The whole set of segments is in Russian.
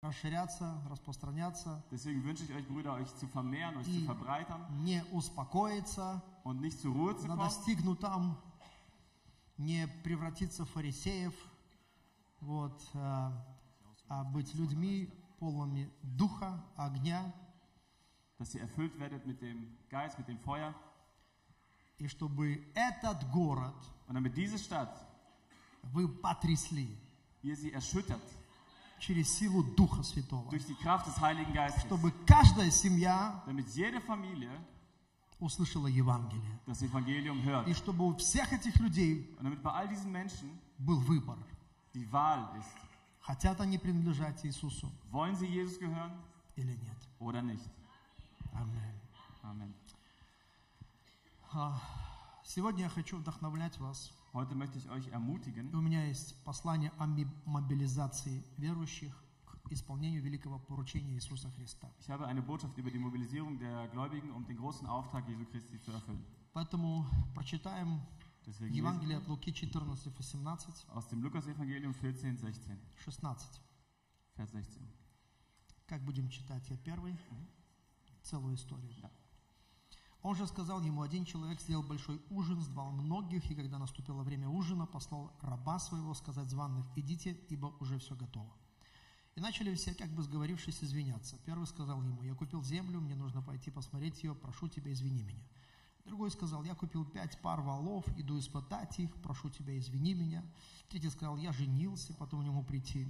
расширяться, распространяться Deswegen wünsche ich euch, Brüder, euch zu vermehren, euch zu verbreitern не успокоиться und nicht zur Ruhe zu на kommen, достигнутом, не превратиться в фарисеев, вот, а, а быть людьми полными духа, огня, dass ihr erfüllt werdet mit dem Geist, mit dem Feuer и чтобы этот город und damit diese Stadt, вы потрясли ihr sie erschüttert через силу Духа Святого. durch die Kraft des Heiligen Geistes, Чтобы каждая семья damit jede Familie услышала Евангелие. das Evangelium hört И чтобы у всех этих людей und damit bei all diesen Menschen был выбор. die Wahl ist, Хотят они принадлежать Иисусу wollen sie Jesus gehören или нет. oder nicht. Аминь. Amen. А, Сегодня я хочу вдохновлять вас. Heute möchte ich euch ermutigen, у меня есть послание о мобилизации верующих к исполнению великого поручения Иисуса Христа. ich habe eine Botschaft über die Mobilisierung der Gläubigen, um den großen Auftrag Jesu Christi zu erfüllen. Поэтому прочитаем Deswegen Евангелие от Луки 14, 18, aus dem Lukas-Evangelium 14, 16, 16. Vers 16. Как будем читать? Я первый. Целую историю. Да. Он же сказал ему, один человек сделал большой ужин, звал многих, и когда наступило время ужина, послал раба своего сказать званых, идите, ибо уже все готово. И начали все, как бы сговорившись, извиняться. Первый сказал ему, я купил землю, мне нужно пойти посмотреть ее, прошу тебя, извини меня. Другой сказал, я купил пять пар валов, иду испытать их, прошу тебя, извини меня. Третий сказал, я женился, потом к нему прийти.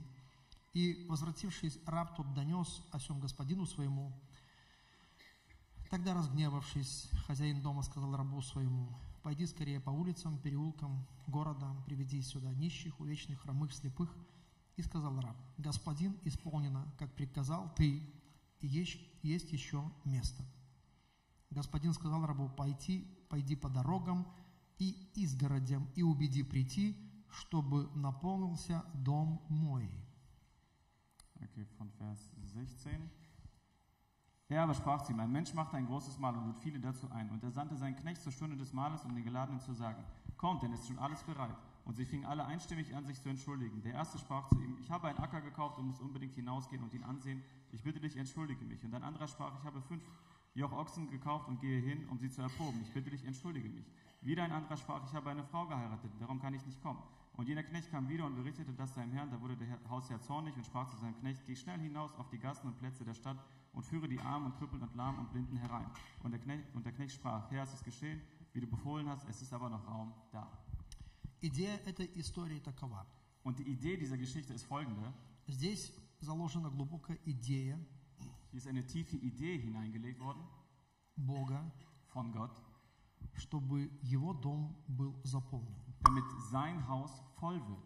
И, возвратившись, раб тот донес о сем господину своему. Тогда, разгневавшись, хозяин дома сказал рабу своему, пойди скорее по улицам, переулкам города, приведи сюда нищих, увечных, хромых, слепых. И сказал раб, господин, исполнено, как приказал ты, и есть, есть еще место. Господин сказал рабу, пойти, пойди по дорогам и изгородям, и убеди прийти, чтобы наполнился дом мой. Okay, von Vers 16. Er aber sprach zu ihm, ein Mensch machte ein großes Mahl und lud viele dazu ein. Und er sandte seinen Knecht zur Stunde des Mahles, um den Geladenen zu sagen, kommt, denn ist schon alles bereit. Und sie fingen alle einstimmig an, sich zu entschuldigen. Der erste sprach zu ihm, ich habe einen Acker gekauft und muss unbedingt hinausgehen und ihn ansehen. Ich bitte dich, entschuldige mich. Und ein anderer sprach, ich habe fünf Joch Ochsen gekauft und gehe hin, um sie zu erproben. Ich bitte dich, entschuldige mich. Wieder ein anderer sprach, ich habe eine Frau geheiratet, darum kann ich nicht kommen. Und jener Knecht kam wieder und berichtete das seinem Herrn. Da wurde der Herr- Hausherr zornig und sprach zu seinem Knecht, geh schnell hinaus auf die Gassen und Plätze der Stadt und führe die Armen und Krüppel und Lahmen und Blinden herein. Und der, Knecht, und der Knecht sprach, Herr, es ist geschehen, wie du befohlen hast, es ist aber noch Raum da. Идея этой истории такова. Und die Idee dieser Geschichte ist folgende. Здесь заложена глубокая идея Hier ist eine tiefe Idee hineingelegt worden Бога, von Gott, чтобы его дом был заполнен. damit sein Haus voll wird.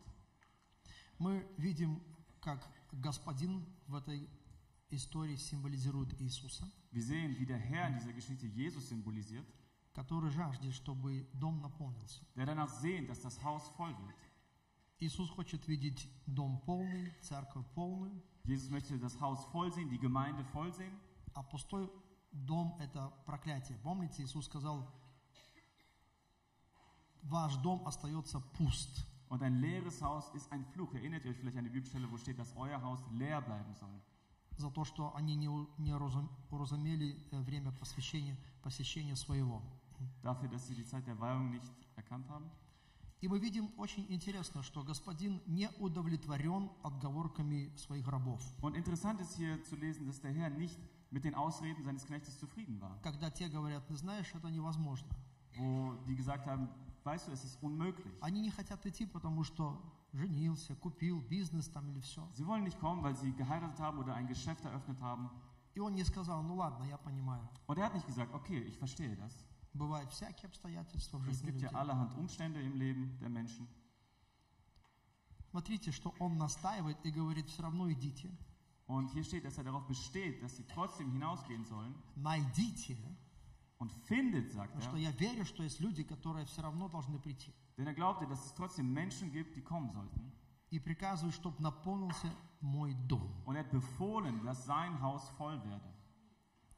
Мы видим, как Господин в этой истории символизирует Иисуса, Wir sehen, wie der Herr in dieser Geschichte Jesus symbolisiert, который жаждет, чтобы дом наполнился. der danach sehnt, dass das Haus voll wird. Иисус хочет видеть дом полный, церковь полную, Jesus möchte das Haus voll sehen, die Gemeinde voll sehen. а пустой дом – это проклятие. Помните, Иисус сказал, ваш дом остается пуст. Und ein leeres Haus ist ein Fluch. Erinnert ihr euch vielleicht an die Bibelstelle, wo steht, dass euer Haus leer bleiben soll? За то, что они не, не уразум- уразумели э, время посвящения, посещения своего. Dafür, dass sie die Zeit der Weihung nicht erkannt haben. И мы видим очень интересно, что господин не удовлетворен отговорками своих рабов. Und interessant ist hier zu lesen, dass der Herr nicht mit den Ausreden seines Knechtes zufrieden war. Когда те говорят, ты знаешь, это невозможно. Wo die gesagt haben, weißt du, es ist unmöglich. Они не хотят идти, потому что женился, купил бизнес там или все. Sie wollen nicht kommen, weil sie geheiratet haben oder ein Geschäft eröffnet haben. И он не сказал, ну ладно, я понимаю. Und er hat nicht gesagt, okay, ich verstehe das. Бывают всякие обстоятельства в Es жизни gibt ja людей. allerhand Umstände im Leben der Menschen. Смотрите, что он настаивает и говорит, все равно идите, Und hier steht, dass er darauf besteht, dass sie trotzdem hinausgehen sollen. найдите, Und findet, sagt потому что er. я верю, что есть люди, которые все равно должны прийти. Denn er glaubte, dass es trotzdem Menschen gibt, die kommen sollten. И приказывает, чтобы наполнился мой дом. Und er hat befohlen, dass sein Haus voll werde.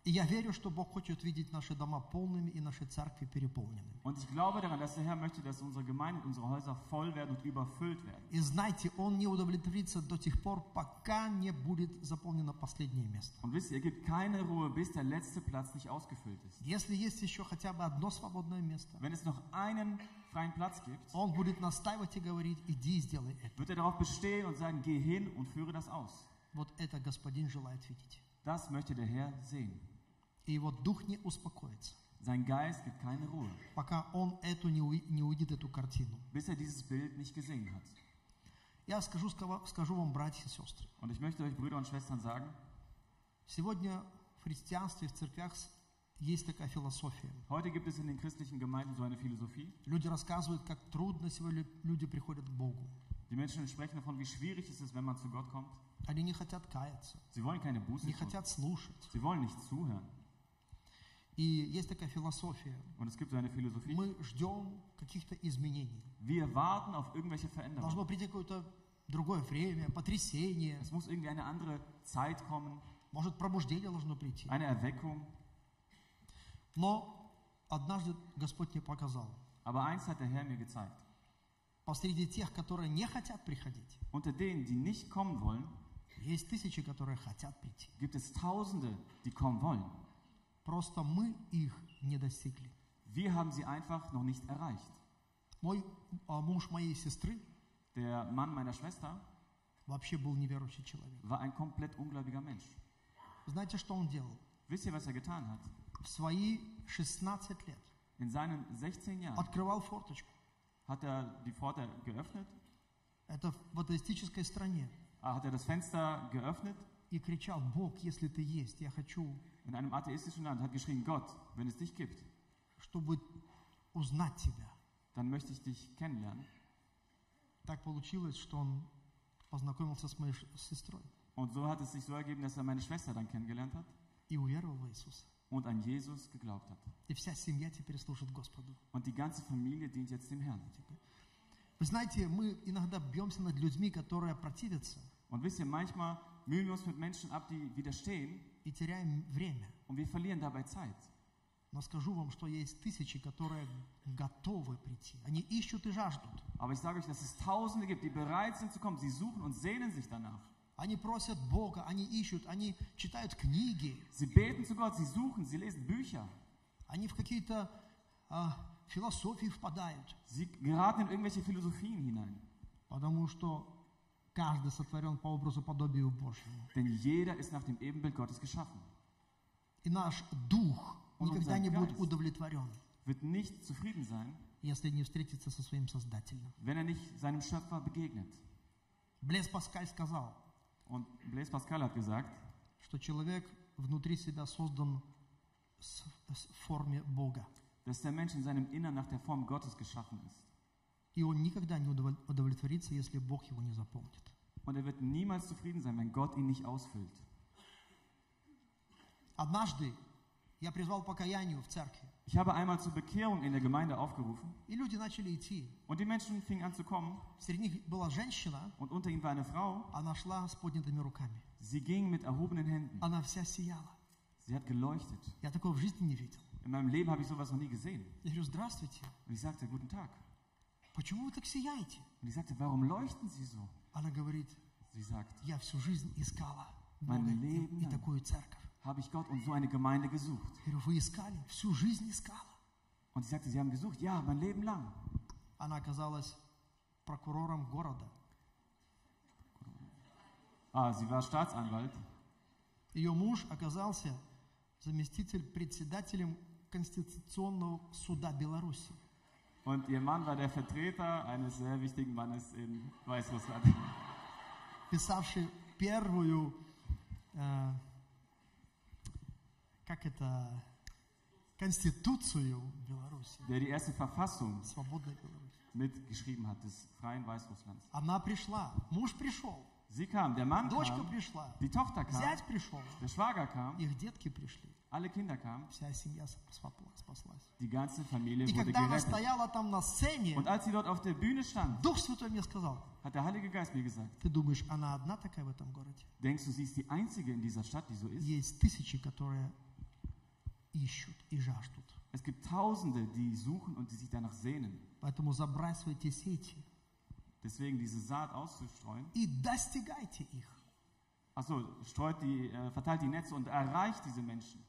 И я верю, что Бог хочет видеть наши дома полными и наши церкви переполненными. Und ich glaube daran, dass der Herr möchte, dass unsere Gemeinde, unsere Häuser voll werden und überfüllt werden. И знайте, Он не удовлетворится до тех пор, пока не будет заполнено последнее место. Und wisst ihr, er gibt keine Ruhe, bis der letzte Platz nicht ausgefüllt ist. Если есть еще хотя бы одно свободное место, Wenn es noch einen freien Platz gibt, Он будет настаивать и говорить, иди и сделай это. wird er darauf bestehen und sagen, geh hin und führe das aus. Вот это Господин желает видеть. Das möchte der Herr sehen. И его дух не успокоится, Sein Geist gibt keine Ruhe, пока он эту не, уи- не увидит эту картину. bis er dieses Bild nicht gesehen hat. Я скажу, скажу вам, братья и сестры, Und ich möchte euch Brüder und Schwestern sagen, сегодня в христианстве, в церквях есть такая философия. heute gibt es in den christlichen Gemeinden so eine Philosophie. Люди рассказывают, как трудно сегодня люди приходят к Богу. Die Menschen sprechen davon, wie schwierig es ist, wenn man zu Gott kommt. Они не хотят каяться, Sie wollen keine Buße не tun. хотят слушать. Sie wollen nicht zuhören. И есть такая философия. Und es gibt so eine Philosophie. Мы ждем каких-то изменений. Wir warten auf irgendwelche Veränderungen. Должно прийти какое-то другое время, потрясение. Es muss irgendwie eine andere Zeit kommen, Может, пробуждение должно прийти. eine Erweckung. Но однажды Господь мне показал, Aber eins hat der Herr mir gezeigt. посреди тех, которые не хотят приходить, Unter denen, die nicht kommen wollen, есть тысячи, которые хотят прийти. gibt es Tausende, die kommen wollen. Просто мы их не достигли. Wir haben sie einfach noch nicht erreicht. Мой а, муж моей сестры Der Mann meiner Schwester вообще был неверующий человек. war ein komplett ungläubiger Mensch. Знаете, что он делал? Wisst ihr, was er getan hat? В свои 16 лет In seinen 16 Jahren открывал форточку. hat er die Pforte geöffnet, Это в атеистической стране. ah, hat er das Fenster geöffnet И кричал, Бог, если ты есть, я хочу, in einem atheistischen Land, hat geschrien, Gott, wenn es dich gibt, чтобы узнать тебя. dann möchte ich dich kennenlernen. Так получилось, что он познакомился с моей ш- сестрой Und so hat es sich so ergeben, dass er meine Schwester dann kennengelernt hat и уверовал в Иисуса. und an Jesus geglaubt hat. И вся семья теперь служит Господу. Und die ganze Familie dient jetzt dem Herrn. Вы знаете, мы иногда бьемся над людьми, которые противятся, Und wisst ihr, manchmal mühen wir uns mit Menschen ab, die widerstehen И теряем время. und wir verlieren dabei Zeit. Но скажу вам, что есть тысячи, которые готовы прийти. Они ищут и жаждут. Aber ich sage euch, dass es Tausende gibt, die bereit sind zu kommen. Sie suchen und sehnen sich danach. Они просят Бога, они ищут, они читают книги, Sie beten zu Gott, sie suchen, sie lesen Bücher. они в какие-то а, философии впадают. Sie geraten in irgendwelche Philosophien hinein. Потому что каждый сотворен по образу подобию Божьему. Denn jeder ist nach dem Ebenbild Gottes geschaffen. И наш дух Он никогда не будет удовлетворен, Wird nicht zufrieden sein, если не встретится со своим Создателем. wenn er nicht seinem Schöpfer begegnet. Блес Паскаль сказал, Und Blaise Pascal hat gesagt, что человек внутри себя создан с- в форме Бога. dass der Mensch in seinem Innern nach der Form Gottes geschaffen ist. И он никогда не удовлетворится, если Бог его не заполнит. Und er wird niemals zufrieden sein, wenn Gott ihn nicht ausfüllt. Однажды я призвал к покаянию в церкви, Ich habe einmal zur Bekehrung in der Gemeinde aufgerufen и люди начали идти. und die Menschen fingen an zu kommen Среди них была женщина, und unter ihnen war eine Frau. она шла с поднятыми руками. Sie ging mit erhobenen Händen. Она вся сияла. Sie hat geleuchtet. Я такого в жизни не видел. In meinem Leben habe ich sowas noch nie gesehen. Я говорю, здравствуйте. Und ich sagte, guten Tag. Почему вы так сияете? Und ich sagte, warum leuchten Sie so? Она говорит, Sie sagt, я всю жизнь искала Бога и, и такую церковь. habe ich Gott und so eine Gemeinde gesucht. Я говорю, вы искали? Всю жизнь искала. Und ich sagte, Sie haben gesucht? Ja, mein Leben lang. Она оказалась прокурором города. Ah, sie war Staatsanwalt. Ее муж оказался заместитель председателем Конституционного суда Беларуси. Und ihr Mann war der Vertreter eines sehr wichtigen Mannes in Weißrussland. писавший первую, э, как это, конституцию Беларуси, Der die erste Verfassung свободной Беларуси. mitgeschrieben hat, des freien Weißrusslands. Она пришла, муж пришел, Sie kam, der Mann дочка kam, пришла, die Tochter kam, зять пришел, der Schwager kam, их детки пришли, alle Kinder kamen, вся семья спасла- спаслась. die ganze Familie И wurde когда она gerettet. стояла там на сцене, Und als sie dort auf der Bühne stand, Дух Святой мне сказал, hat der Heilige Geist mir gesagt, ты думаешь, она одна такая в этом городе? denkst du, sie ist die Einzige in dieser Stadt, die so ist? Есть тысячи, которые ищут и жаждут. Es gibt Tausende, die suchen und die sich danach sehnen. Поэтому забрасывайте сети Deswegen diese Saat auszustreuen. и достигайте их. Achso, streut die, äh, verteilt die Netze und erreicht diese Menschen.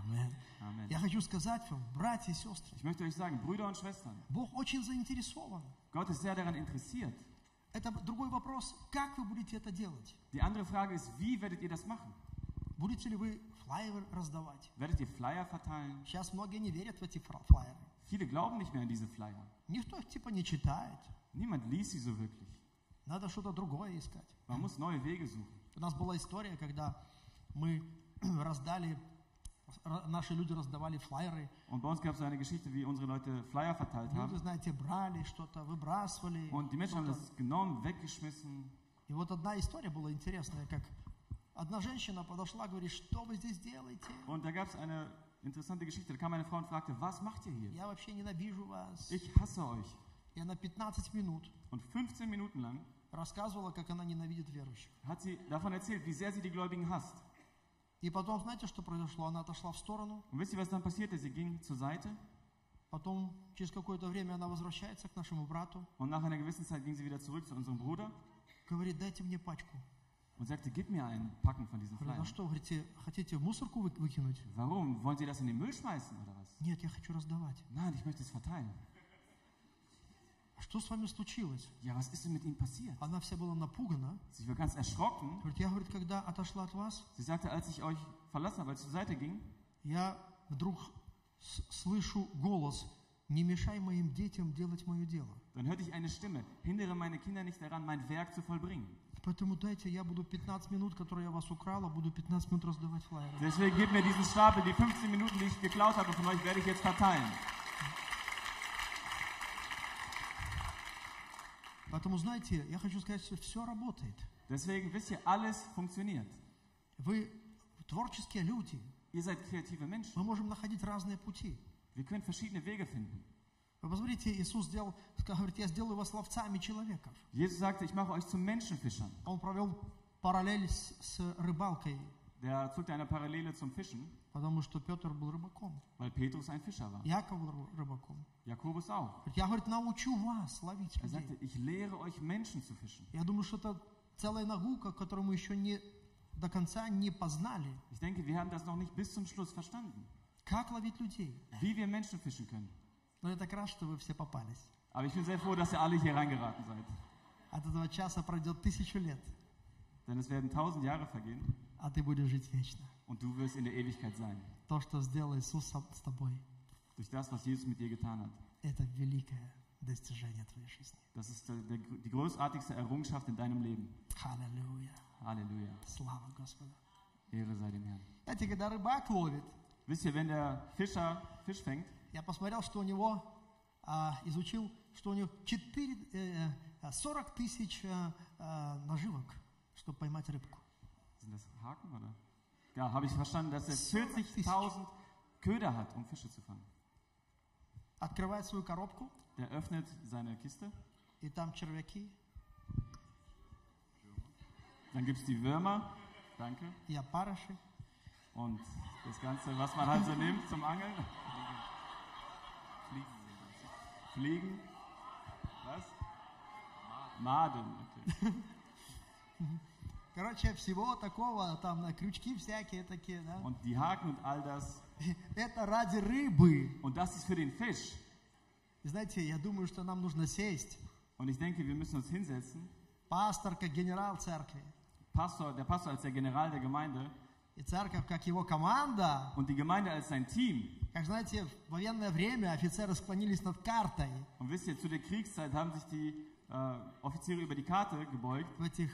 Amen. Я хочу сказать вам, братья и сестры, Ich möchte euch sagen, Brüder und Schwestern, Бог очень заинтересован. Gott ist sehr daran interessiert. Это другой вопрос, как вы будете это делать? Die andere Frage ist, wie werdet ihr das machen? Будете ли вы флайеры раздавать? Werdet ihr Flyer verteilen? Сейчас многие не верят в эти флайеры. Viele glauben nicht mehr an diese Flyer. Никто их типа не читает. Niemand liest sie so wirklich. Надо что-то другое искать. Man muss neue Wege suchen. У нас была история, когда мы раздали, ра- наши люди раздавали флайеры. Und bei uns gab es eine Geschichte, wie unsere Leute Flyer verteilt Люди, haben. знаете, брали что-то, выбрасывали. Und die Menschen haben das genommen, weggeschmissen. И вот одна история была интересная, как одна женщина подошла, говорит, что вы здесь делаете? Und da gab es eine interessante Geschichte. Da kam eine Frau und fragte, was macht ihr hier? Я вообще ненавижу вас. Ich hasse euch. И она 15 минут Und 15 Minuten lang рассказывала, как она ненавидит верующих. hat sie davon erzählt, wie sehr sie die Gläubigen hasst. И потом, знаете, что произошло? Она отошла в сторону, Und wisst ihr, was dann passierte? Sie ging zur Seite потом через какое-то время она возвращается к нашему брату, und nach einer gewissen Zeit ging sie wieder zurück zu unserem Bruder говорит, дайте мне пачку. und sagte, gib mir ein Packen von diesen а Flyern. что, говорите, хотите мусорку вы- выкинуть? Warum? Wollen Sie das in den Müll schmeißen oder was? Нет, я хочу раздавать. Nein, ich möchte es verteilen. А что с вами случилось? Ja, was ist denn mit Ihnen passiert? Она вся была напугана. Sie war ganz erschrocken. Говорит, я, говорит, когда отошла от вас, Sie sagte, als ich euch verlassen habe, als ich zur Seite ging, я вдруг с- слышу голос, не мешай моим детям делать мое дело. dann hörte ich eine Stimme, hindere meine Kinder nicht daran, mein Werk zu vollbringen. Поэтому дайте, я буду 15 минут, которые я вас украла, буду 15 минут раздавать флайеры. Deswegen gebt mir diesen Stapel, die 15 Minuten, die ich geklaut habe von euch, werde ich jetzt verteilen. Поэтому, знаете, я хочу сказать, что все работает. Deswegen wisst ihr, alles funktioniert. Вы творческие люди. Ihr seid kreative Menschen. Мы можем находить разные пути. Wir können verschiedene Wege finden. Вы посмотрите, Иисус сделал, говорит, я сделаю вас ловцами человеков. Jesus sagte, ich mache euch zu Menschenfischern. Он провел параллель с, с рыбалкой, Der zog eine Parallele zum Fischen, потому что Петр был рыбаком, weil Petrus ein Fischer war. Яков был ры- рыбаком. Jakobus auch. Говорит, Я, говорит, научу вас ловить Er sagte, людей. ich lehre euch Menschen zu fischen. Я думаю, что это целая наука, которую мы еще не до конца не познали. Ich denke, wir haben das noch nicht bis zum Schluss verstanden, Как ловить людей? wie wir Menschen fischen können. Но я так рад, что вы все попались. Aber ich bin sehr froh, dass ihr alle hier reingeraten seid. От этого часа пройдет тысячу лет, Denn es werden tausend Jahre vergehen а ты будешь жить вечно. und du wirst in der Ewigkeit sein. То, что сделал Иисус со- с тобой, Durch das, was Jesus mit dir getan hat. это великое достижение твоей жизни. Das ist der, der, die großartigste Errungenschaft in deinem Leben. Аллилуйя. Halleluja. Слава Господу. Ehre sei dem Herrn. Знаете, когда рыбак ловит, Wisst ihr, wenn der Fischer Fisch fängt, я посмотрел, что у него, а, изучил, что у него 4, э, э, 40 тысяч э, э, наживок, чтобы поймать рыбку. sind das Haken oder? Ja, habe ich verstanden, dass er 40.000 Köder hat, um Fische zu fangen. Открывает свою коробку, Der öffnet seine Kiste, и там червяки dann gibt es die Würmer, danke, и опарыши. und das Ganze, was man halt so nimmt zum Angeln. Fliegen. Was? Maden, okay. Короче, всего такого, там на крючки всякие такие, да. Und die Haken und all das. Это ради рыбы. Und das ist für den Fisch. И знаете, я думаю, что нам нужно сесть. Und ich denke, wir müssen uns hinsetzen. Пастор как генерал церкви. Pastor, der Pastor als der General der Gemeinde И церковь как его команда. und die Gemeinde als sein Team. Как знаете, в военное время офицеры склонились над картой. Und wisst ihr, zu der Kriegszeit haben sich die äh, Offiziere über die Karte gebeugt. В этих,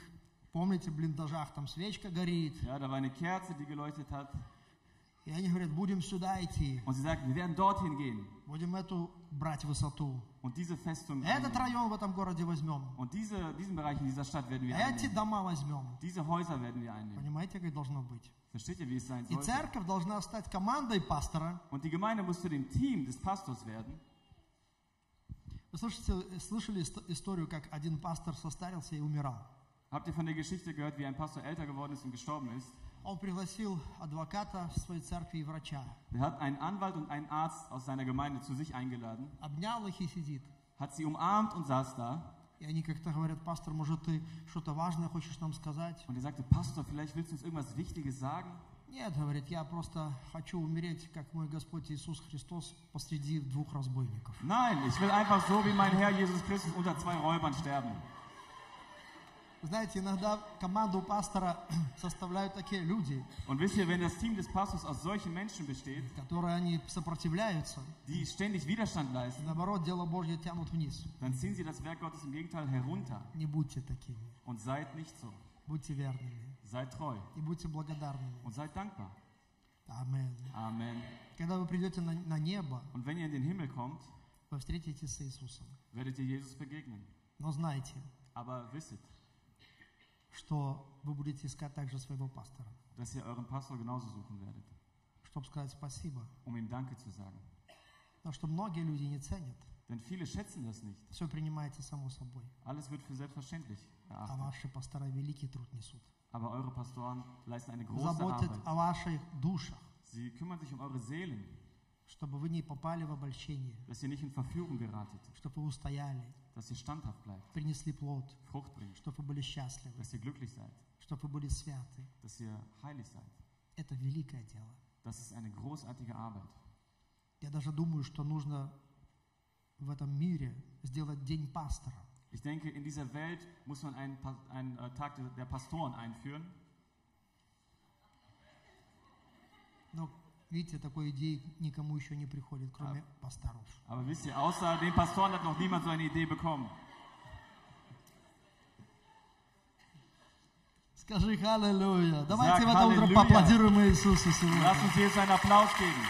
помните, блиндажах там свечка горит. Ja, da war eine Kerze, die geleuchtet hat. И они говорят, будем сюда идти. Und sie sagten, wir werden dorthin gehen Будем эту брать высоту. und diese Festung Этот район в этом городе возьмем. Und diese, diesen Bereich in dieser Stadt werden wir Эти einnehmen. дома возьмем. Diese Häuser werden wir einnehmen. Понимаете, как должно быть? Versteht ihr, wie es sein И soll? церковь должна стать командой пастора. Und die Gemeinde muss zu dem Team des Pastors werden. Вы слышите, слышали ист- историю, как один пастор состарился и умирал? Habt ihr von der Geschichte gehört, wie ein Pastor älter geworden ist und gestorben ist? Он пригласил адвоката в своей церкви и врача. Er hat einen Anwalt und einen Arzt aus seiner Gemeinde zu sich eingeladen, Обнял их и сидит. hat sie umarmt und saß da. И они как-то говорят, пастор, может ты что-то важное хочешь нам сказать? Und er sagte, Pastor, vielleicht willst du uns irgendwas Wichtiges sagen? Нет, говорит, я просто хочу умереть, как мой Господь Иисус Христос посреди двух разбойников. Nein, ich will einfach so wie mein Herr Jesus Christus unter zwei Räubern sterben. Знаете, иногда команду пастора составляют такие люди, Und wisst ihr, wenn das Team des Pastors aus solchen Menschen besteht, которые они сопротивляются, die ständig Widerstand leisten, наоборот, дело Божье тянут вниз. dann ziehen sie das Werk Gottes im Gegenteil herunter. Не будьте такими, Und seid nicht so. будьте верными Seid treu и будьте благодарными. und seid dankbar. Амин. Amen. Когда вы придете на, на небо, Und wenn ihr in den Himmel kommt, вы встретитесь с Иисусом. werdet ihr Jesus begegnen. Но знайте, Aber wisset, что вы будете искать также своего пастора, dass ihr euren Pastor genauso suchen werdet, чтобы сказать спасибо. um ihm Danke zu sagen. Потому что многие люди не ценят. Denn viele schätzen das nicht. Все принимается само собой. Alles wird für selbstverständlich А erachtet. ваши пастора великий труд несут. Aber eure Pastoren leisten eine große Заботят Arbeit. о ваших душах, Sie kümmern sich um eure Seelen, чтобы вы не попали в обольщение, dass ihr nicht in Verführung geratet, чтобы вы устояли, dass ihr standhaft bleibt, принесли плод, Frucht bringt, чтобы вы были счастливы, dass ihr glücklich seid, чтобы вы были святы. dass ihr heilig seid. Это великое дело. Das ist eine großartige Arbeit. Я даже думаю, что нужно в этом мире сделать день пастора. Ich denke, in dieser Welt muss man einen, Pa- einen äh, Tag der- der Pastoren einführen. Но, видите, такой идеи никому еще не приходит, кроме пасторов. Aber wisst ihr, außer den Pastoren hat noch niemand so eine Idee bekommen. Скажи «Халлелуя». Давайте в это утро поаплодируем Иисусу сегодня. Lasst uns Jesus einen Applaus geben.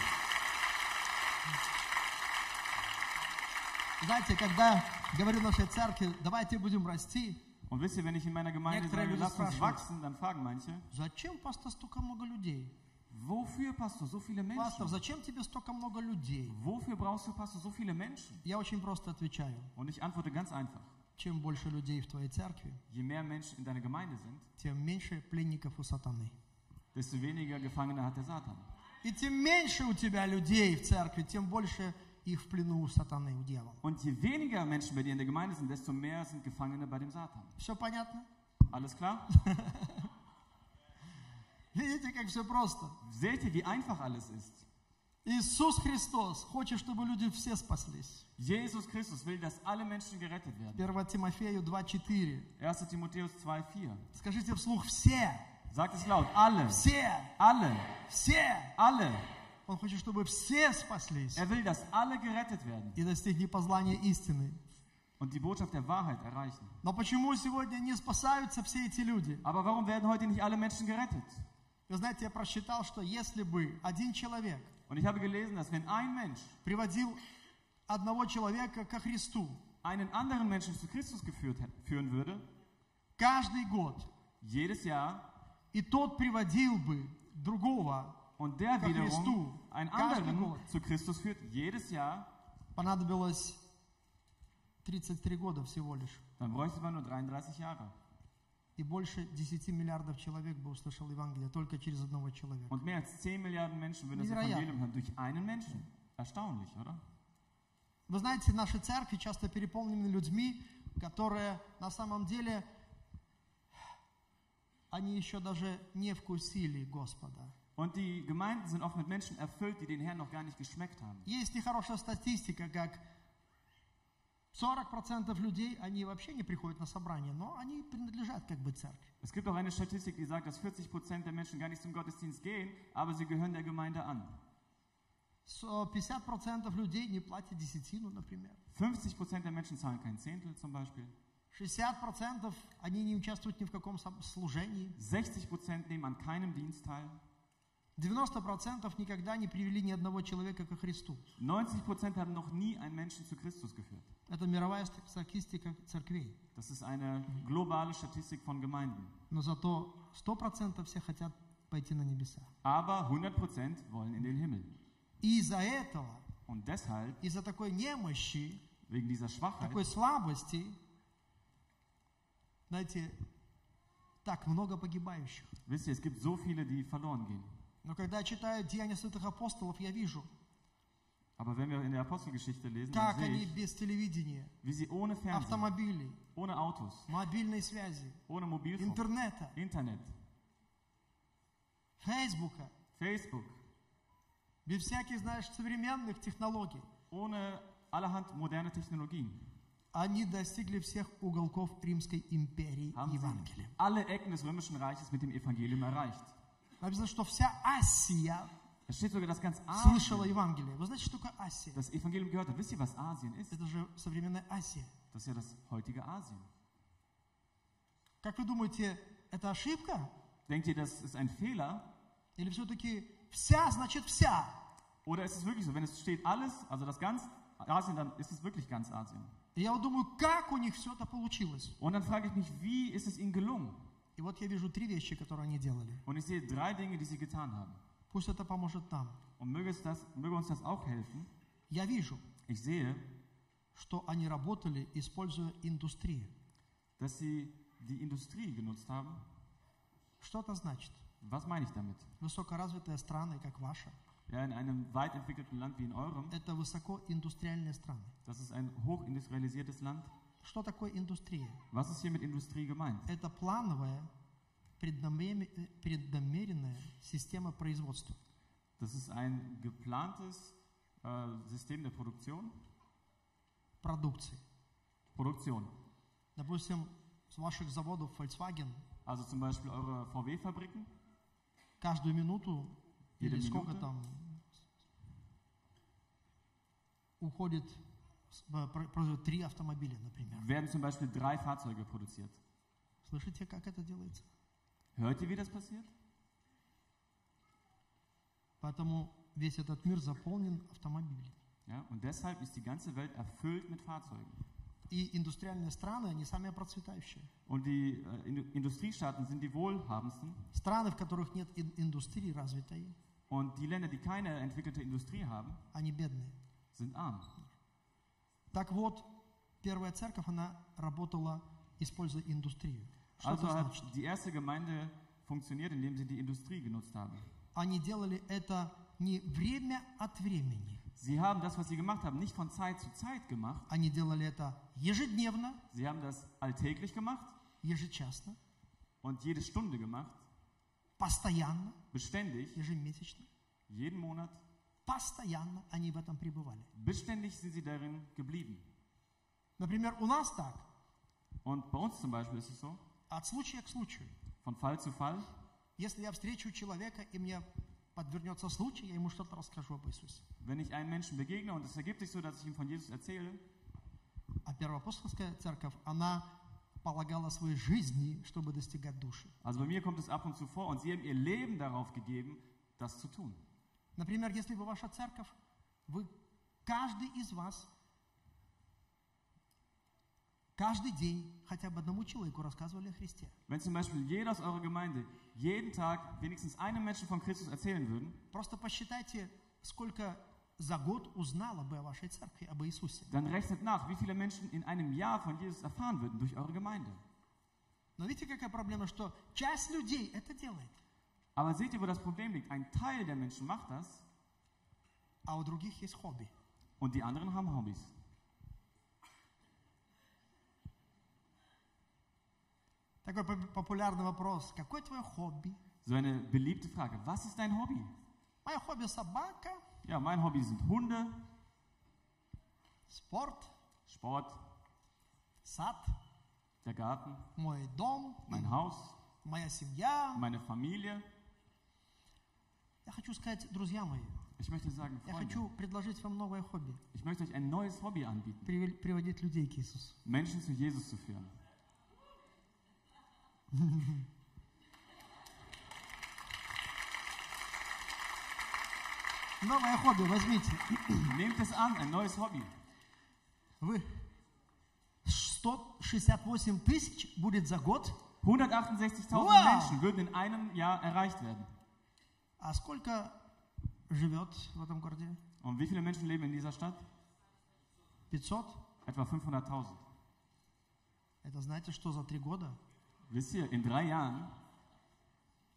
Знаете, когда говорю нашей церкви, давайте будем расти, Und wisst ihr, wenn ich in meiner Gemeinde Некоторые sage, lasst uns wachsen, dann fragen manche, зачем, пастор, столько много людей? wofür, Pastor, so viele Пастор, Menschen? зачем тебе столько много людей? Wofür brauchst du, Pastor, so viele Menschen? Я очень просто отвечаю. Und ich antworte ganz einfach. Чем больше людей в твоей церкви, Je mehr Menschen in deiner Gemeinde sind, тем меньше пленников у сатаны. desto weniger Gefangene hat der Satan. И тем меньше у тебя людей в церкви, тем больше их в плену у сатаны, у дьявола. Und je weniger Menschen bei dir in der Gemeinde sind, desto mehr sind Gefangene bei dem Satan. Все понятно? Alles klar? Видите, как все просто? Seht ihr, wie einfach alles ist? Иисус Христос хочет, чтобы люди все спаслись. Jesus Christus will, dass alle Menschen gerettet werden. 1 Тимофею 2.4. 1. Timotheus 2,4. Скажите вслух «все», Sagt es laut. Alle. «все», Alle. «все». Alle. Он хочет, чтобы все спаслись Er will, dass alle gerettet werden и достигли познания истины. und die Botschaft der Wahrheit erreichen. Но почему сегодня не спасаются все эти люди? Aber warum werden heute nicht alle Menschen gerettet? Вы знаете, я просчитал, что если бы один человек Und ich habe gelesen, dass wenn ein Mensch приводил одного человека ко Христу einen anderen Menschen zu Christus geführt, führen würde, каждый год, jedes Jahr, и тот приводил бы другого, und der Ко wiederum Христу. einen anderen год. zu Christus führt, jedes Jahr, понадобилось 33 года всего лишь. dann bräuchte man nur 33 Jahre. И больше 10 миллиардов человек бы услышал Евангелие только через одного человека. Und mehr als 10 Milliarden Menschen würden das. Evangelium hören durch einen Menschen. Erstaunlich, oder? Вы знаете, наши церкви часто переполнены людьми, которые на самом деле, они еще даже не вкусили Господа. Und die Gemeinden sind oft mit Menschen erfüllt, die den Herrn noch gar nicht geschmeckt haben. Есть нехорошая статистика, как 40% людей, они вообще не приходят на собрание, но они принадлежат как бы церкви. Es gibt auch eine Statistik, die sagt, dass 40% der Menschen gar nicht zum Gottesdienst gehen, aber sie gehören der Gemeinde an. С- 50% людей не платят десятину, например. 50% der Menschen zahlen kein Zehntel zum Beispiel. 60% они не участвуют ни в каком служении. 60% nehmen an keinem Dienst teil. 90% никогда не привели ни одного человека ко Христу. 90% haben noch nie einen Menschen zu Christus geführt. Это мировая ст- статистика церквей. Das ist eine globale Statistik von Gemeinden. Но зато 100% все хотят пойти на небеса. Aber 100% wollen in den Himmel. И из-за этого, Und deshalb, из-за такой немощи, wegen dieser Schwachheit, такой слабости, знаете, так много погибающих. Wisst ihr, es gibt so viele, die verloren gehen. Но когда я читаю Деяния святых апостолов, я вижу, Aber wenn wir in der Apostelgeschichte lesen, dann как sehe они ich, без телевидения, wie sie ohne Fernsehen, автомобилей, ohne Autos, мобильной связи, ohne Mobilfunk, интернета, Internet, Фейсбука, Facebook, без всяких, знаешь, современных технологий, ohne allerhand moderne Technologien, они достигли всех уголков Римской империи Евангелием. alle Ecken des römischen Reiches mit dem Evangelium erreicht. Написано, что вся Асия Es steht sogar, dass ganz слышала Asien Евангелие. Вы знаете, что такое Асия? das Evangelium gehört hat. Wisst ihr, was Asien ist? Это же современная Асия. Das ist ja das heutige Asien. Как вы думаете, это ошибка? Denkt ihr, das ist ein Fehler? Или все-таки вся значит вся? Oder ist es wirklich so, wenn es steht alles, also das ganz Asien, dann ist es wirklich ganz Asien. И я вот думаю, как у них все это получилось? Und dann frage ich mich, wie ist es ihnen gelungen? И вот я вижу три вещи, которые они делали. Und ich sehe drei Dinge, die sie getan haben. Пусть это поможет нам. Und möge, es das, möge uns das auch helfen. Я вижу, Ich sehe, что они работали, используя индустрию. dass sie die Industrie genutzt haben. Что это значит? Was meine ich damit? Высокоразвитые страны, как ваша, Ja, in einem weit entwickelten Land wie in eurem, это высокоиндустриальные страны. das ist ein hochindustrialisiertes Land. Что такое индустрия? Was ist hier mit Industrie gemeint? Это плановая, преднамере- преднамеренная система производства. Das ist ein geplantes äh, System der Produktion. продукции. Produktion. Допустим, с ваших заводов Volkswagen Also zum Beispiel eure VW-Fabriken. каждую минуту Jede или сколько Minute? там уходит, с- э, про- производят три автомобиля, например. Werden zum Beispiel drei Fahrzeuge produziert. Слышите, как это делается? Hört ihr, wie das passiert? Поэтому весь этот мир заполнен автомобилями. Ja, und deshalb ist die ganze Welt erfüllt mit Fahrzeugen. И индустриальные страны, они самые процветающие. Und die äh, Indu- Industriestaaten sind die wohlhabendsten. Страны, в которых нет ин- индустрии развитой, Und die Länder, die keine entwickelte Industrie haben, они бедные. sind arm. Так вот, первая церковь, она работала, используя индустрию. Что Also hat значит? die erste Gemeinde funktioniert, indem sie die Industrie genutzt haben. Они делали это не время от времени. Sie haben das, was sie gemacht haben, nicht von Zeit zu Zeit gemacht. Они делали это ежедневно, Sie haben das alltäglich gemacht ежечасно, und jede Stunde gemacht, постоянно, beständig, ежемесячно. jeden Monat. Постоянно они в этом пребывали. Beständig sind sie darin geblieben. Например, у нас так, Und bei uns zum Beispiel ist es so, от случая к случаю. von Fall zu Fall, Если я встречу человека, и мне подвернется случай, я ему что-то расскажу об Иисусе. wenn ich einem Menschen begegne und es ergibt sich so, dass ich ihm von Jesus erzähle, А Первоапостольская церковь, она полагала своей жизни, чтобы достигать души. also bei mir kommt es ab und zu vor und sie haben ihr Leben darauf gegeben, das zu tun. Например, если бы ваша церковь, вы, каждый из вас, каждый день хотя бы одному человеку рассказывали о Христе. Wenn zum Beispiel jeder aus eurer Gemeinde jeden Tag wenigstens einem Menschen von Christus erzählen würden, Просто посчитайте, сколько за год узнало бы о вашей церкви, об Иисусе. dann rechnet nach, wie viele Menschen in einem Jahr von Jesus erfahren würden durch eure Gemeinde. Но видите, какая проблема, что часть людей это делает, Aber seht ihr, wo das Problem liegt? Ein Teil der Menschen macht das а у других есть хобби. und die anderen haben Hobbys. Такой поп- популярный вопрос. Какое твое хобби? So eine beliebte Frage. Was ist dein Hobby? Мое хобби собака, Ja, mein Hobby sind Hunde, спорт, Sport, сад, der Garten, мой дом, mein Haus, моя семья. meine Familie. Я хочу сказать, друзья мои, Ich möchte sagen, я Freunde, хочу предложить вам новое хобби. ich möchte euch ein neues Hobby anbieten, Привел- Приводить людей к Иисусу. Menschen zu Jesus zu führen. Новое хобби возьмите. Nehmt es an, ein neues Hobby. Вы 168 тысяч будет за год. 168.000 Wow. Menschen würden in einem Jahr erreicht werden. А сколько живет в этом городе? Und wie viele Menschen leben in dieser Stadt? 500? Etwa 500.000. Это знаете, что за три года Wisst ihr, in drei Jahren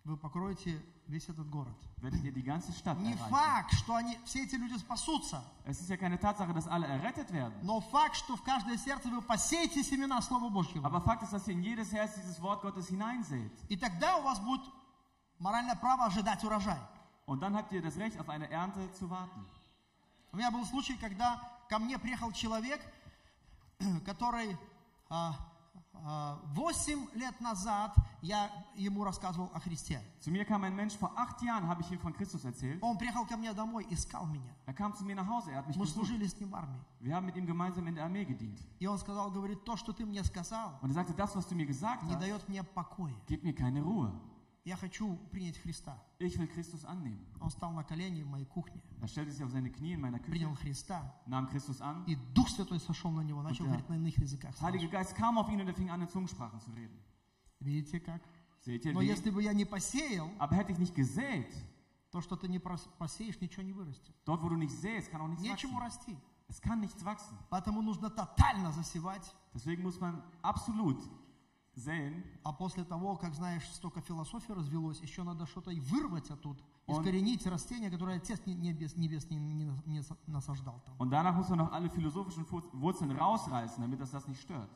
вы покроете весь этот город. werdet ihr die ganze Stadt Не erreichen. факт, что они, все эти люди спасутся, Es ist ja keine Tatsache, dass alle errettet werden. но факт, что в каждое сердце вы посеете семена Слова Божьего. Aber Fakt ist, dass ihr in jedes Herz dieses Wort Gottes hineinseht. И тогда у вас будет моральное право ожидать урожай. Und dann habt ihr das Recht, auf eine Ernte zu warten. У меня был случай, когда ко мне приехал человек, который а, а, 8 лет назад я ему рассказывал о Христе. Zu mir kam ein Mensch, vor acht Jahren habe ich ihm von Christus erzählt. Он приехал ко мне домой, искал меня. Er kam zu mir nach Hause, er hat mich Мы gesucht. служили с ним в армии. Wir haben mit ihm gemeinsam in der Armee gedient. И он сказал, говорит, то, что ты мне сказал, Und er sagte, das, was du mir gesagt не hast, дает мне покоя. gibt mir keine Ruhe. Я хочу принять Христа. Ich will Christus annehmen. Он стал на колени в моей кухне, Er stellte sich auf seine Knie in meiner Küche, принял Христа, nahm Christus an. и Дух Святой сошел на него, начал говорить на иных языках. Der Heilige Geist kam auf ihn und er fing an, in Zungensprachen zu reden. Видите как? Seht ihr, Но если бы я не посеял, Aber hätte ich nicht gesät, то, что ты не посеешь, ничего не вырастет. dort wo du nicht säst, kann auch nichts Нечему wachsen. расти. Es kann nichts wachsen. Поэтому нужно тотально засевать, Deswegen muss man absolut säen. а после того, как, знаешь, столько философии развелось, еще надо что-то и вырвать оттуда, Он- искоренить растение, которое Отец не- небес, небес не, не не насаждал там. Und danach muss man noch alle philosophischen Wurzeln rausreißen, damit das das nicht stört.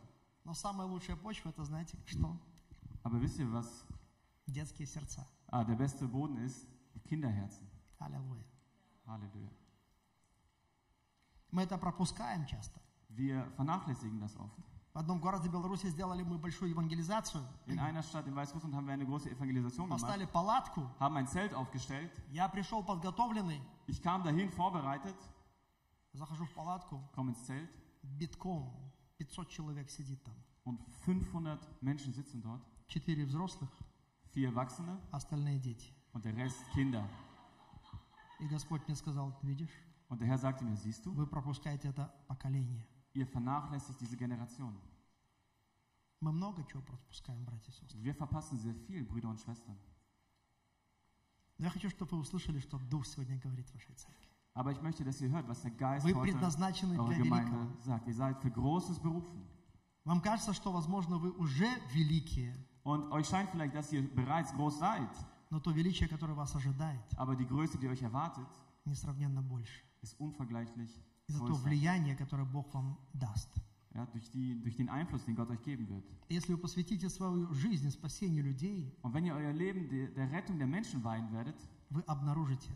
Но самая лучшая почва, это знаете что? Aber wisst ihr, was Детские сердца. ah, der beste Boden ist? Kinderherzen. Аллилуйя. Halleluja. Мы это пропускаем часто. Wir vernachlässigen das oft. В одном городе Беларуси сделали мы большую евангелизацию. In einer Stadt in Weißrussland haben wir eine große Evangelisation gemacht, Поставили палатку. haben ein Zelt aufgestellt. Я пришел подготовленный. Ich kam dahin vorbereitet, Захожу в палатку. komme ins Zelt Битком. 500 человек сидит там. und 500 Menschen sitzen dort. Четыре взрослых, Vier Erwachsene остальные дети. und der Rest Kinder. И Господь мне сказал, видишь, Und der Herr sagte mir, siehst du, вы пропускаете это поколение. Ihr vernachlässigt diese Generation. Мы много чего пропускаем, братья и сестры. Wir verpassen sehr viel, Brüder und Schwestern. Но я хочу, чтобы вы услышали, что Дух сегодня говорит в вашей церкви. Aber ich möchte, dass ihr hört, was der Geist Вы heute предназначены eure для Gemeinde великого. sagt. Ihr seid für Großes berufen. Вам кажется, что, возможно, вы уже великие, Und euch scheint vielleicht, dass ihr bereits groß seid, но то величие, которое вас ожидает, aber die Größe, die euch erwartet, несравненно больше. ist unvergleichlich И за то влияние, которое Бог вам даст. Ja, durch, die, durch den Einfluss, den Gott euch geben wird. Если вы посвятите свою жизнь спасению людей, Und wenn ihr euer Leben der, der Rettung der Menschen weihen werdet, вы обнаружите,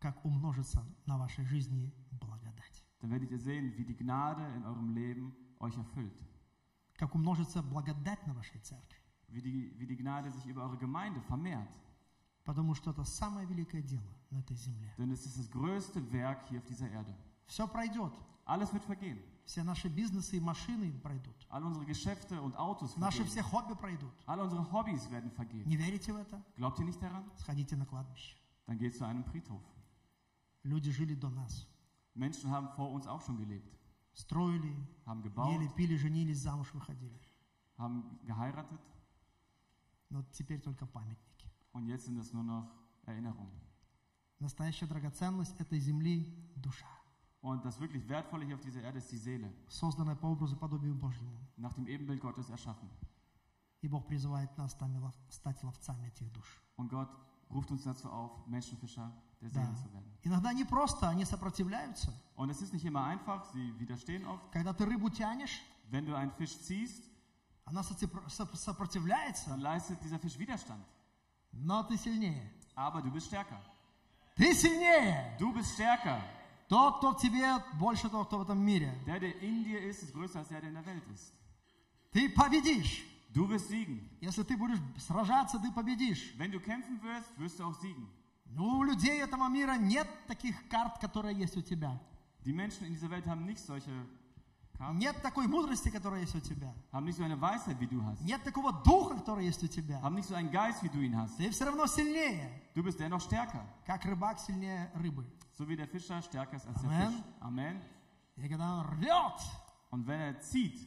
как умножится на вашей жизни благодать. dann werdet ihr sehen, wie die Gnade in eurem Leben euch erfüllt. Как умножится благодать на вашей церкви. Wie die, wie die Gnade sich über eure Gemeinde vermehrt. Потому что это самое великое дело на этой земле. Denn es ist das größte Werk hier auf dieser Erde. Все пройдет. Alles wird vergehen. Все наши бизнесы и машины пройдут. All unsere Geschäfte und Autos Наши vergehen. все хобби пройдут. All unsere Hobbys werden vergehen. Не верите в это? Glaubt ihr nicht daran? Сходите на кладбище. Dann geht zu einem Friedhof. Люди жили до нас. Menschen haben vor uns auch schon gelebt, Строили, haben gebaut, ели, пили, женились, замуж выходили. haben geheiratet Но теперь только памятники. und jetzt sind es nur noch Erinnerungen. Настоящая драгоценность этой земли – душа, Und das wirklich Wertvolle hier auf dieser Erde ist die Seele, созданная по образу и подобию Божьему. nach dem Ebenbild Gottes erschaffen. И Бог призывает нас стать лов- стать ловцами этих душ. Und Gott ruft uns dazu auf, Menschenfischer der Да. Seelen zu werden. Иногда не просто, они сопротивляются. Und es ist nicht immer einfach, sie widerstehen oft. Когда ты рыбу тянешь, Wenn du einen Fisch ziehst, она соцепр- соп- сопротивляется, dann leistet dieser Fisch Widerstand. Но ты сильнее. Aber du bist stärker. Ты сильнее! Du bist stärker. Тот, кто в тебе, больше того, кто в этом мире. Der, der in dir ist, ist größer als der, der in der Welt ist. Ты победишь. Du wirst siegen. Если ты будешь сражаться, ты победишь. Wenn du kämpfen wirst, wirst du auch siegen. Но у людей этого мира нет таких карт, которые есть у тебя. Die Menschen in dieser Welt haben nicht solche Karten, Нет такой мудрости, которая есть у тебя. haben nicht so eine Weisheit, wie du hast, Нет такого духа, который есть у тебя. haben nicht so einen Geist, wie du ihn hast. Ты все равно сильнее, Du bist dennoch stärker. как рыбак сильнее рыбы. So wie der Fischer stärker ist als der Amen. Fisch. Amen. И когда он рвет, Und wenn er zieht,